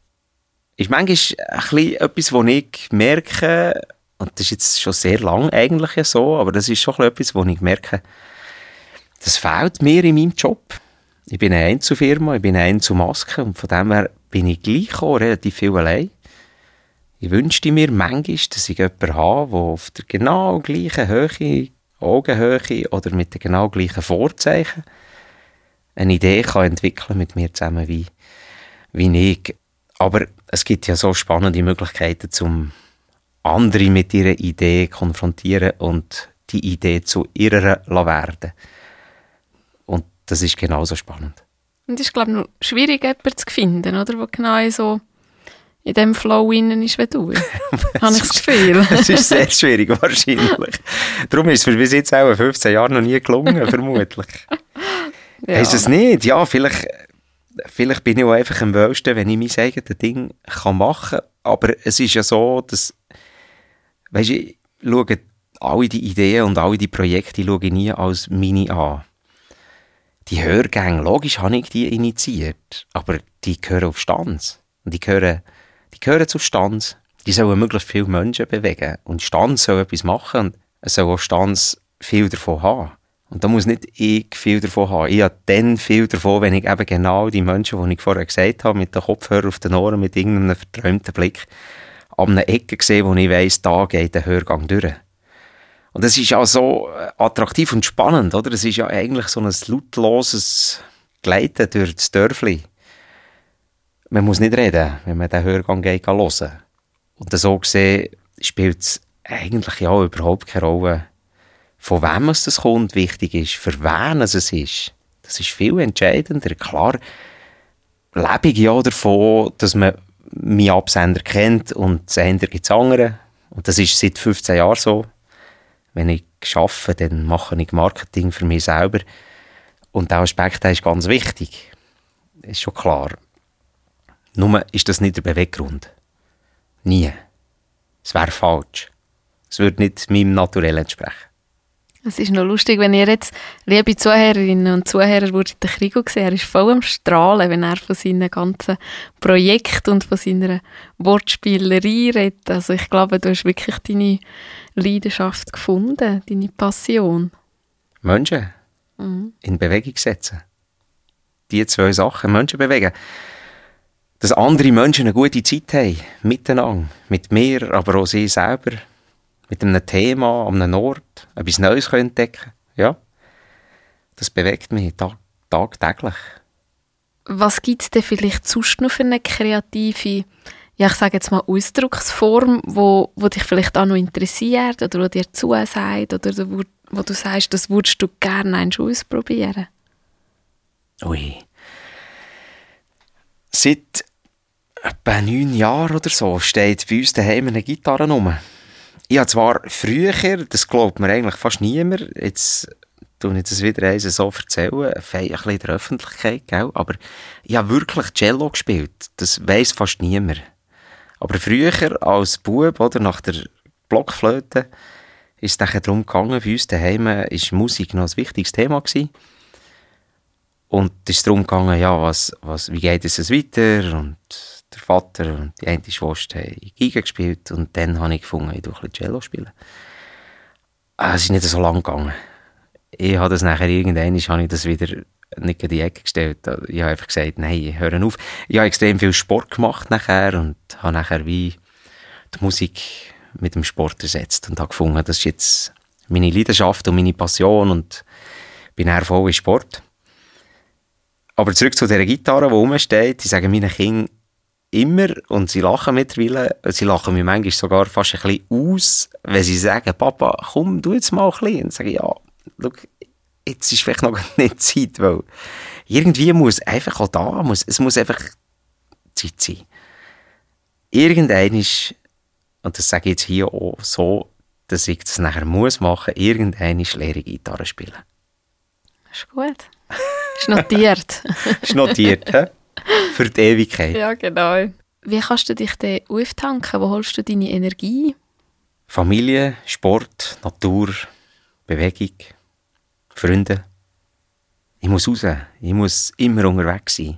Ist manchmal ein bisschen etwas, wo ich merke, und das ist jetzt schon sehr lang eigentlich so, aber das ist schon etwas, wo ich merke, das fehlt mir in meinem Job. Ich bin eine Einzelfirma, ich bin eine Einzelmaske und von dem her bin ich gleich auch relativ viel allein. Ich wünschte mir manchmal, dass ich jemanden habe, der auf der genau gleichen Höhe, Augenhöhe oder mit den genau gleichen Vorzeichen eine Idee kann entwickeln mit mir zusammen wie, wie ich. Aber es gibt ja so spannende Möglichkeiten, zum andere mit ihrer Idee konfrontieren und die Idee zu ihrer werden. Und das ist genauso spannend. Und es ist, glaube ich, noch schwierig, jemanden zu finden, oder? Der genau so in dem Flow innen ist wie du. Habe ich das Gefühl. Es ist sehr schwierig, wahrscheinlich. Darum ist es mir bis jetzt auch in 15 Jahren noch nie gelungen, vermutlich. Ja. Ist es nicht? Ja, vielleicht, vielleicht bin ich auch einfach am wohlsten, wenn ich mein eigenes Ding kann machen kann. Aber es ist ja so, dass, weisst du, ich schaue alle die Ideen und alle die Projekte, schaue ich nie als Mini an. Die Hörgänge, logisch habe ich die initiiert, aber die gehören auf Stanz. Und die gehören, die gehören zu Stanz. Die sollen möglichst viele Menschen bewegen. Und Stanz soll etwas machen und es soll auch Stanz viel davon haben. Und da muss nicht ich viel davon haben. Ich habe dann viel davon, wenn ich eben genau die Menschen, die ich vorher gesagt habe, mit den Kopfhörern auf den Ohren, mit irgendeinem verträumten Blick, an einer Ecke sehe, wo ich weiss, da geht der Hörgang durch. Und das ist ja so äh, attraktiv und spannend, oder? Es ist ja eigentlich so ein lautloses Gleiten durch das Dörfli. Man muss nicht reden, wenn man den Hörgang geht hören. Und so gesehen spielt es eigentlich ja überhaupt keine Rolle, von wem es das kommt, wichtig ist, für wen es ist. Das ist viel entscheidender. Klar, lebe ich ja davon, dass man meinen Absender kennt und Sender gibt es andere. Und das ist seit 15 Jahren so. Wenn ich arbeite, dann mache ich Marketing für mich selber. Und der Aspekt der ist ganz wichtig. Ist schon klar. Nur ist das nicht der Beweggrund. Nie. Es wäre falsch. Es würde nicht meinem Naturell entsprechen. Es ist noch lustig, wenn ihr jetzt, liebe Zuhörerinnen und Zuhörer, würdet den Krigo sehen, er ist voll am Strahlen, wenn er von seinen ganzen Projekten und von seiner Wortspielerei redet. Also ich glaube, du hast wirklich deine Leidenschaft gefunden, deine Passion. Menschen mhm. in Bewegung setzen. Die zwei Sachen, Menschen bewegen. Dass andere Menschen eine gute Zeit haben, miteinander, mit mir, aber auch sie selber mit einem Thema an einem Ort etwas Neues entdecken Ja, das bewegt mich tag tagtäglich. Was gibt es denn vielleicht sonst noch für eine kreative, ja, ich sage jetzt mal Ausdrucksform, wo, wo dich vielleicht auch noch interessiert oder wo dir zusagt oder wo, wo du sagst, das würdest du gerne ausprobieren? Ui. Seit etwa neun Jahren oder so steht bei uns daheim eine Gitarre rum. Ich habe zwar früher, das glaubt mir eigentlich fast niemand, jetzt tue ich das wieder eins so erzählen, ein bisschen in der Öffentlichkeit, gell? aber ich habe wirklich Cello gespielt. Das weiss fast niemand. Aber früher, als Bub, oder, nach der Blockflöte, ist es darum gegangen, bei uns daheim ist Musik noch ein wichtiges Thema gewesen. Und es ist darum gegangen, ja, was, was, wie geht es weiter und der Vater und die eine Schwester haben Geige gespielt und dann habe ich gefunden, ich ein Cello spielen. Ah, es ist nicht so lang gegangen. Ich habe das nachher irgendwann, habe ich das wieder nicht in die Ecke gestellt. Ich habe einfach gesagt, nein, hören auf. Ich habe extrem viel Sport gemacht nachher und habe nachher wie die Musik mit dem Sport ersetzt und habe gefunden, das ist jetzt meine Leidenschaft und meine Passion und bin eher voll in Sport. Aber zurück zu dieser Gitarre, die rumsteht, ich sage meinen Kindern, immer, und sie lachen mittlerweile, sie lachen mir manchmal sogar fast ein bisschen aus, wenn sie sagen, Papa, komm, du jetzt mal ein bisschen. Und sage ich, ja, schau, jetzt ist vielleicht noch nicht Zeit, weil irgendwie muss einfach auch da, muss, es muss einfach Zeit sein. Irgendein ist, und das sage ich jetzt hier auch so, dass ich das nachher muss machen, irgendein ist leere Gitarre spielen. Ist gut. Ist notiert. ist notiert, hä? Für die Ewigkeit. Ja, genau. Wie kannst du dich denn auftanken? Wo holst du deine Energie? Familie, Sport, Natur, Bewegung, Freunde. Ich muss raus. Ich muss immer unterwegs sein.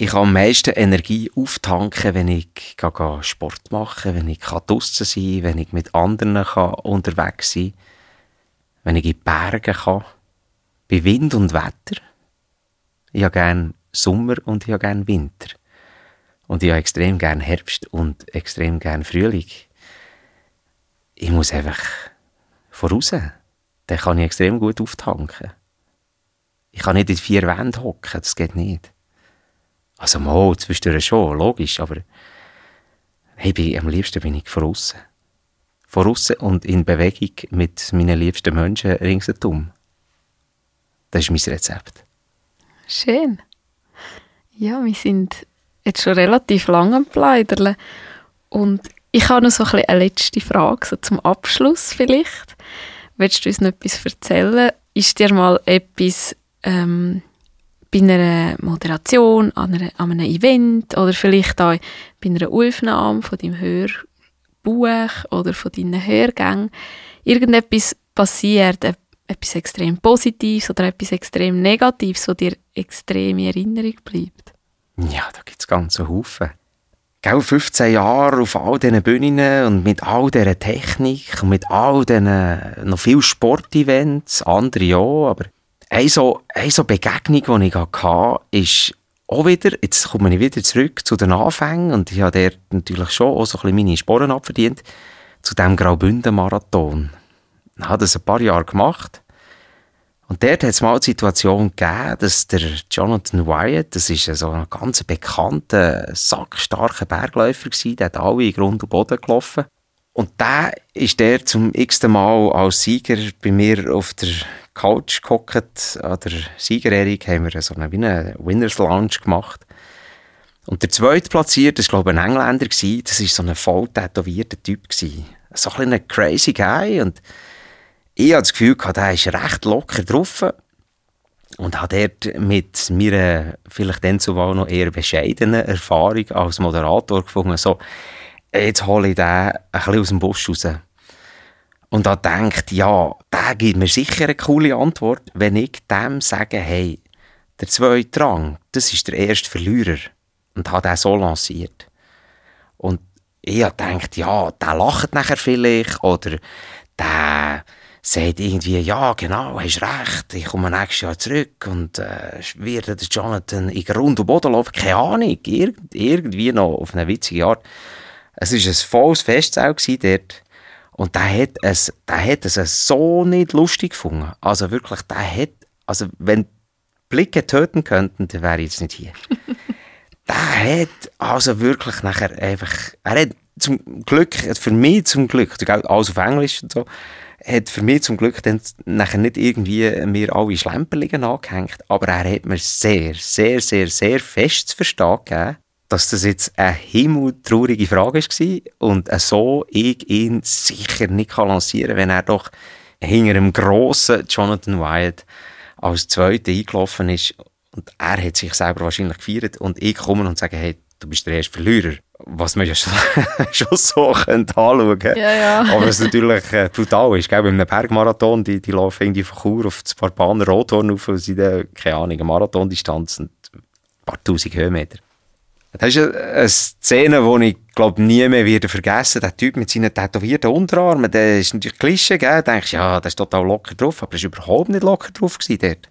Ich kann am meisten Energie auftanken, wenn ich Sport mache, wenn ich draußen sein kann, wenn ich mit anderen unterwegs sein kann, wenn ich in die Berge kann. Bei Wind und Wetter. Ich habe gerne Sommer und ich habe gerne Winter. Und ich habe extrem gerne Herbst und extrem gerne Frühling. Ich muss einfach voraus. Dann kann ich extrem gut auftanken. Ich kann nicht in vier Wänden hocken, das geht nicht. Also mal, zwischendurch schon, logisch, aber hey, bin, am liebsten bin ich voraus. Voraus und in Bewegung mit meinen liebsten Menschen ringsherum. Das ist mein Rezept. Schön. Ja, wir sind jetzt schon relativ lange am Pleidern. Und ich habe noch so ein eine letzte Frage, so zum Abschluss vielleicht. Willst du uns noch etwas erzählen? Ist dir mal etwas ähm, bei einer Moderation, an, einer, an einem Event oder vielleicht auch bei einer Aufnahme von deinem Hörbuch oder von deinen Hörgängen irgendetwas passiert, etwas extrem Positives oder etwas extrem Negatives, was dir extrem in Erinnerung bleibt? Ja, da gibt es ganze Haufen. Gell, 15 Jahre auf all diesen Bühnen und mit all dieser Technik und mit all diesen noch viel Sportevents, andere ja, aber eine so, eine so Begegnung, die ich hatte, ist auch wieder, jetzt komme ich wieder zurück zu den Anfängen und ich habe dort natürlich schon auch so ein bisschen meine Sporen abverdient, zu diesem Graubünden-Marathon. Ich habe das ein paar Jahre gemacht und dort hat es mal die Situation gegeben, dass der Jonathan Wyatt, das ist so ein ganz bekannter, sackstarker Bergläufer gewesen, der hat alle in Grund und Boden gelaufen. Und der ist der zum x-ten Mal als Sieger bei mir auf der Couch gehockt. An der Siegerehrung haben wir so eine, wie eine Winners Lounge gemacht. Und der zweite Platzierte, das war glaube ich ein Engländer, gewesen. das war so ein voll tätowierter Typ. Gewesen. So ein ein crazy Guy und ich hatte das Gefühl, der ist recht locker drauf und habe dort mit meiner vielleicht dann zumal noch eher bescheidenen Erfahrung als Moderator gefunden, so, jetzt hole ich den ein bisschen aus dem Busch raus. Und da denkt, ja, der gibt mir sicher eine coole Antwort, wenn ich dem sage, hey, der zweite Rang, das ist der erste Verlierer. Und hat den so lanciert. Und ich habe gedacht, ja, der lacht nachher vielleicht, oder der sagt irgendwie, ja, genau, hast recht, ich komme nächstes Jahr zurück und äh, werde Jonathan in Grund und Boden laufen. Keine Ahnung, Ir irgendwie noch auf eine witzige Art. Es war ein volles Festzelt dort. Und der hat es, der hat es so nicht lustig gefunden. Also wirklich, der hat, also wenn Blicke töten könnten, dann wäre ich jetzt nicht hier. der hat also wirklich nachher einfach, er hat zum Glück, für mich zum Glück, alles auf Englisch und so, hat für mich zum Glück dann nachher nicht irgendwie mir alle Schlemperlinge angehängt, aber er hat mir sehr, sehr, sehr, sehr fest zu verstehen gegeben, dass das jetzt eine himmeltraurige Frage war und so ich ihn sicher nicht lancieren kann, wenn er doch hinter einem grossen Jonathan Wyatt als Zweiter eingelaufen ist und er hat sich selber wahrscheinlich gefeiert und ich komme und sage, hey, du bist der erste Verlierer. Was man ja schon, schon so könnte anschauen könnte. Ja, ja. Aber es natürlich äh, brutal ist. Gell? Bei einem Bergmarathon, die, die laufen irgendwie von Chur auf das Barbaner Rothorn auf und sind, äh, keine Ahnung, eine Marathondistanz und ein paar tausend Höhenmeter. Das ist eine Szene, die ich glaube nie mehr wieder vergessen. Der Typ mit seinen tätowierten Unterarmen, der ist natürlich Klischee, gell? Du denkst, ja, der ist total locker drauf, aber er war überhaupt nicht locker drauf gewesen dort.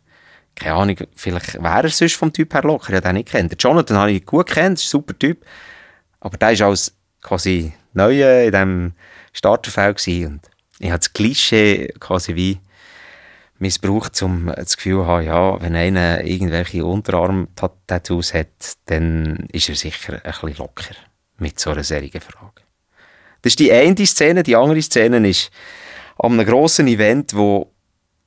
Keine Ahnung, vielleicht wäre er sonst vom Typ her locker, ich habe den nicht kennt. Jonathan habe ich gut kennt, ist ein super Typ. Aber der war als quasi Neue in diesem Starterfeld und ich habe das Klischee quasi wie missbraucht, um das Gefühl zu haben, ja, wenn einer irgendwelche Unterarm-Tattoos hat, dann ist er sicher ein bisschen locker mit so einer serigen Frage. Das ist die eine Szene. Die andere Szene ist an einem grossen Event, wo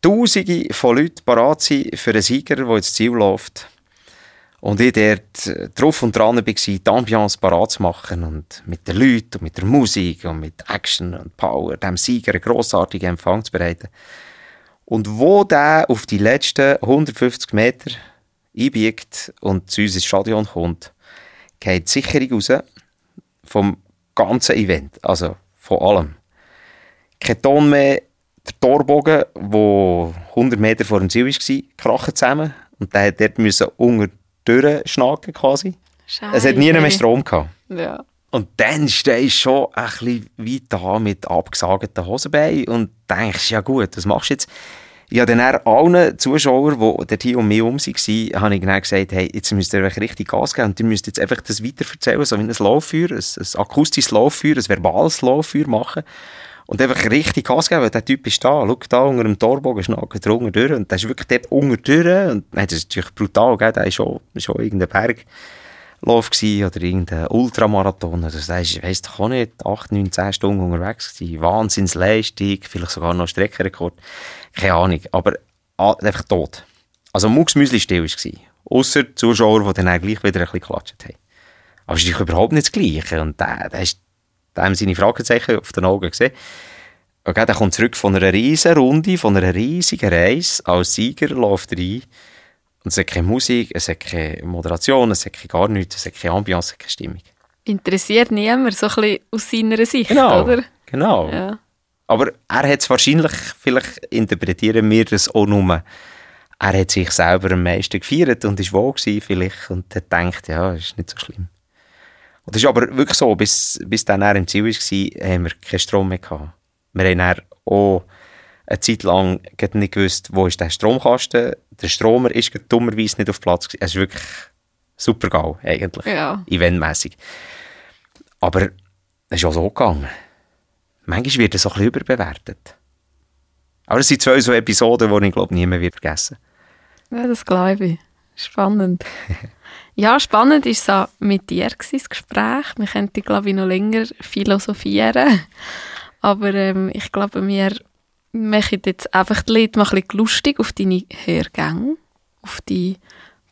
Tausende von Leuten parat sind für einen Sieger, der ins Ziel läuft. Und ich dort drauf und dran war, die Ambiance parat zu machen und mit den Leuten und mit der Musik und mit Action und Power dem Sieger einen grossartigen Empfang zu bereiten. Und wo der auf die letzten 150 Meter einbiegt und zu uns ins Stadion kommt, geht die Sicherung raus vom ganzen Event, also von allem. Kein Ton mehr, der Torbogen, der 100 Meter vor dem Ziel war, krachen zusammen und der hat dort müssen unter durchschnacken quasi. Scheiße. Es hat nie mehr Strom gehabt. Ja. Und dann stehst du schon ein bisschen weit da mit abgesagten Hosenbeinen und denkst, ja gut, was machst du jetzt? Ich habe dann allen Zuschauern, die dort hier um mich herum waren, habe ich dann gesagt, hey, jetzt müsst ihr euch richtig Gas geben und ihr müsst jetzt einfach das weiterverzählen, so wie ein Lauffeuer, ein, ein akustisches Lauffeuer, ein verbales Lauffeuer machen und einfach richtig Gas geben, weil der Typ ist da, schau da unter dem Torbogen, schnacken drunter durch und der ist wirklich dort unter durch und nein, das ist natürlich brutal, gell? der ist schon, schon irgendein Berg Lauf oder irgendein Ultramarathon. Also, das ist, weiss doch auch nicht, 8, 9, 10 Stunden unterwegs gewesen. Wahnsinnsleistung, vielleicht sogar noch Streckenrekord. Keine Ahnung. Aber einfach tot. Also Mucksmüsli still war. Ausser Zuschauer, die dann gleich wieder ein bisschen geklatscht haben. Aber es ist überhaupt nicht das Gleiche. Und der, der ist, da haben seine Fragezeichen auf den Augen gesehen. Okay, der kommt zurück von einer riesen Runde, von einer riesigen Reise. Als Sieger läuft er ein und es hat keine Musik, es hat keine Moderation, es hat gar nichts, es hat keine Ambiance, keine Stimmung. Interessiert niemand, so ein bisschen aus seiner Sicht, genau, oder? Genau. Ja. Aber er hat es wahrscheinlich, vielleicht interpretieren wir das auch nur, er hat sich selber am meisten gefeiert und ist wohl gewesen vielleicht und hat gedacht, ja, ist nicht so schlimm. Und das ist aber wirklich so, bis, bis dann er im Ziel war, haben wir keinen Strom mehr gehabt. Wir haben dann auch eine Zeit lang nicht gewusst, wo ist der Stromkasten. Der Stromer ist dummerweise nicht auf Platz. Es ist wirklich super geil, eigentlich. Ja. Eventmässig. Aber es ist auch so gegangen. Manchmal wird es so ein bisschen überbewertet. Aber es sind zwei so Episoden, die ich glaube nie mehr vergessen Ja, das glaube ich. Spannend. ja, spannend war es auch mit dir, das Gespräch. Wir könnten, glaube ich, noch länger philosophieren. Aber ähm, ich glaube, wir machen jetzt einfach die Leute mal ein bisschen lustig auf deine Hergänge, auf die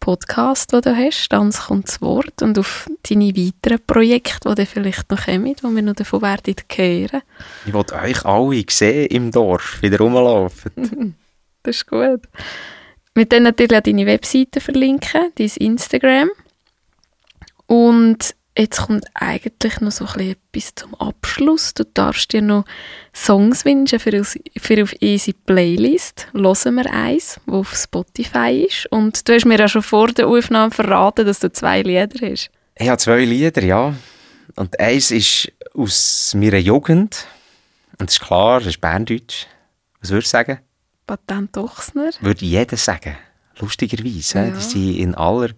Podcast, den du hast, «Tanz kommt zu Wort» und auf deine weiteren Projekte, die dann vielleicht noch kommen, wo wir noch davon werden hören. Ich wollte euch alle sehen im Dorf, wieder rumlaufen. das ist gut. Wir dann natürlich auch deine Webseite verlinken, dein Instagram. Und jetzt kommt eigentlich noch so ein etwas zum Abschluss. Du darfst dir noch Songs wünschen für, für auf Easy Playlist. Hören wir eins, wo auf Spotify ist. Und du hast mir ja schon vor der Aufnahme verraten, dass du zwei Lieder hast. Ich habe zwei Lieder, ja. Und eins ist aus meiner Jugend. Und das ist klar, das ist Berndeutsch. Was würdest du sagen? Patent Ochsner. Würde jeder sagen. Lustigerweise. Ja. Die sind in aller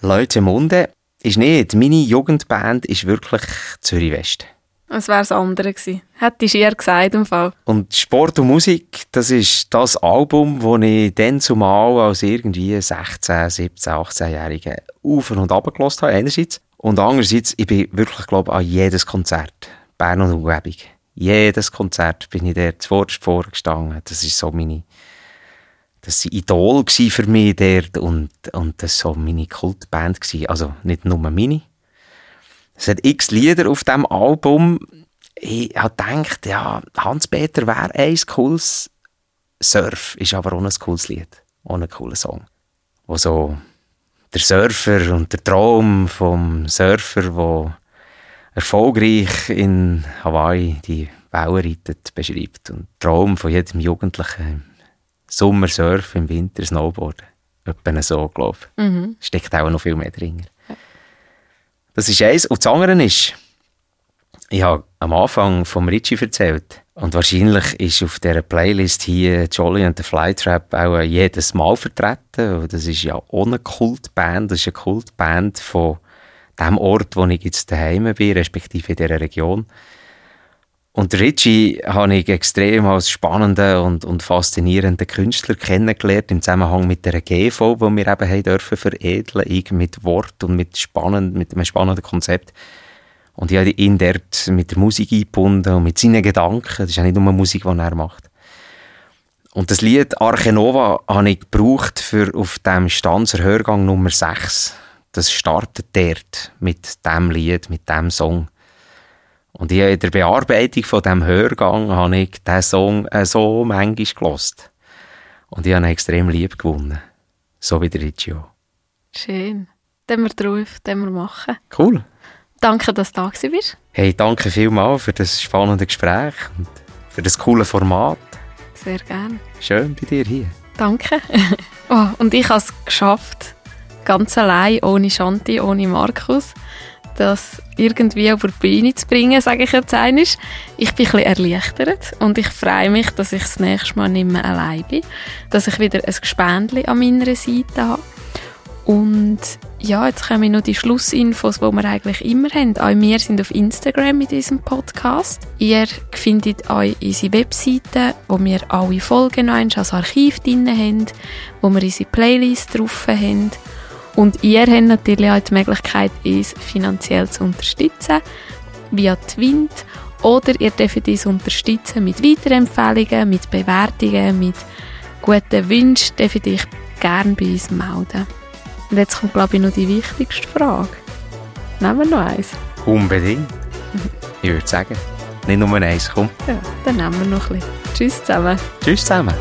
Leute Munde. Ist nicht. Meine Jugendband ist wirklich Zürich West. Es wäre das andere gewesen. Hättest du eher gesagt im Fall. Und Sport und Musik, das ist das Album, das ich dann zumal als irgendwie 16, 17, 18-Jährige auf und ab habe, einerseits. Und andererseits, ich bin wirklich, glaube ich, an jedes Konzert, Bern und Umgebung, jedes Konzert bin ich dort zuvorderst vorgestanden. Das ist so meine, das war Idol für mich dort und, und das war so meine Kultband. Gewesen. Also nicht nur meine. Es hat x Lieder auf diesem Album. Ich habe gedacht, ja, Hans-Peter wäre ein cooles Surf, ist aber auch ein cooles Lied. Auch ein cooler Song. Wo so der Surfer und der Traum vom Surfer, der erfolgreich in Hawaii die Wellen reitet, beschreibt. Und der Traum von jedem Jugendlichen Sommer surfen, im Winter Snowboarden. Etwa so, glaube ich. Mhm. Steckt auch noch viel mehr drin. Das ist eins. Und das andere ist, ich habe am Anfang vom Richie erzählt. Und wahrscheinlich ist auf dieser Playlist hier Jolly and the Flytrap auch jedes Mal vertreten. Das ist ja ohne Kultband. Das ist eine Kultband von dem Ort, wo ich jetzt daheim bin, respektive in dieser Region. Und Richie habe ich extrem als spannenden und, und faszinierenden Künstler kennengelernt im Zusammenhang mit der GV, die wir eben haben dürfen veredeln, irgendwie mit Wort und mit, spannend, mit einem spannenden Konzept. Und ich habe ihn dort mit der Musik eingebunden und mit seinen Gedanken. Das ist ja nicht nur Musik, die er macht. Und das Lied Arche Nova habe ich gebraucht für auf dem Stanzer Hörgang Nummer 6. Das startet dort mit dem Lied, mit dem Song. Und ich, in der Bearbeitung von diesem Hörgang habe ich diesen Song äh, so manchmal gelost. Und ich habe ihn extrem lieb gewonnen. So wie der Riccio. Schön. Den wir drauf, den wir machen. Cool. Danke, dass du da bist. Hey, danke vielmals für das spannende Gespräch und für das coole Format. Sehr gerne. Schön bei dir hier. Danke. oh, und ich habe es geschafft, ganz allein, ohne Shanti, ohne Markus das irgendwie auf die Bühne zu bringen, sage ich jetzt einmal. Ich bin ein bisschen erleichtert und ich freue mich, dass ich das nächste Mal nicht mehr allein bin, dass ich wieder ein Gespendli an meiner Seite habe. Und ja, jetzt kommen noch die Schlussinfos, die wir eigentlich immer haben. Auch wir sind auf Instagram mit diesem Podcast. Ihr findet euch unsere Webseite, wo wir alle Folgen noch als Archiv drin haben, wo wir unsere Playlist drauf haben und ihr habt natürlich auch die Möglichkeit, uns finanziell zu unterstützen, via Twint. Oder ihr dürft uns unterstützen mit Weiterempfehlungen, mit Bewertungen, mit guten Wünschen. Dürft ihr euch gerne bei uns melden. Und jetzt kommt, glaube ich, noch die wichtigste Frage. Nehmen wir noch eins? Unbedingt. Ich würde sagen, nicht nur eins, komm. Ja, dann nehmen wir noch ein bisschen. Tschüss zusammen. Tschüss zusammen.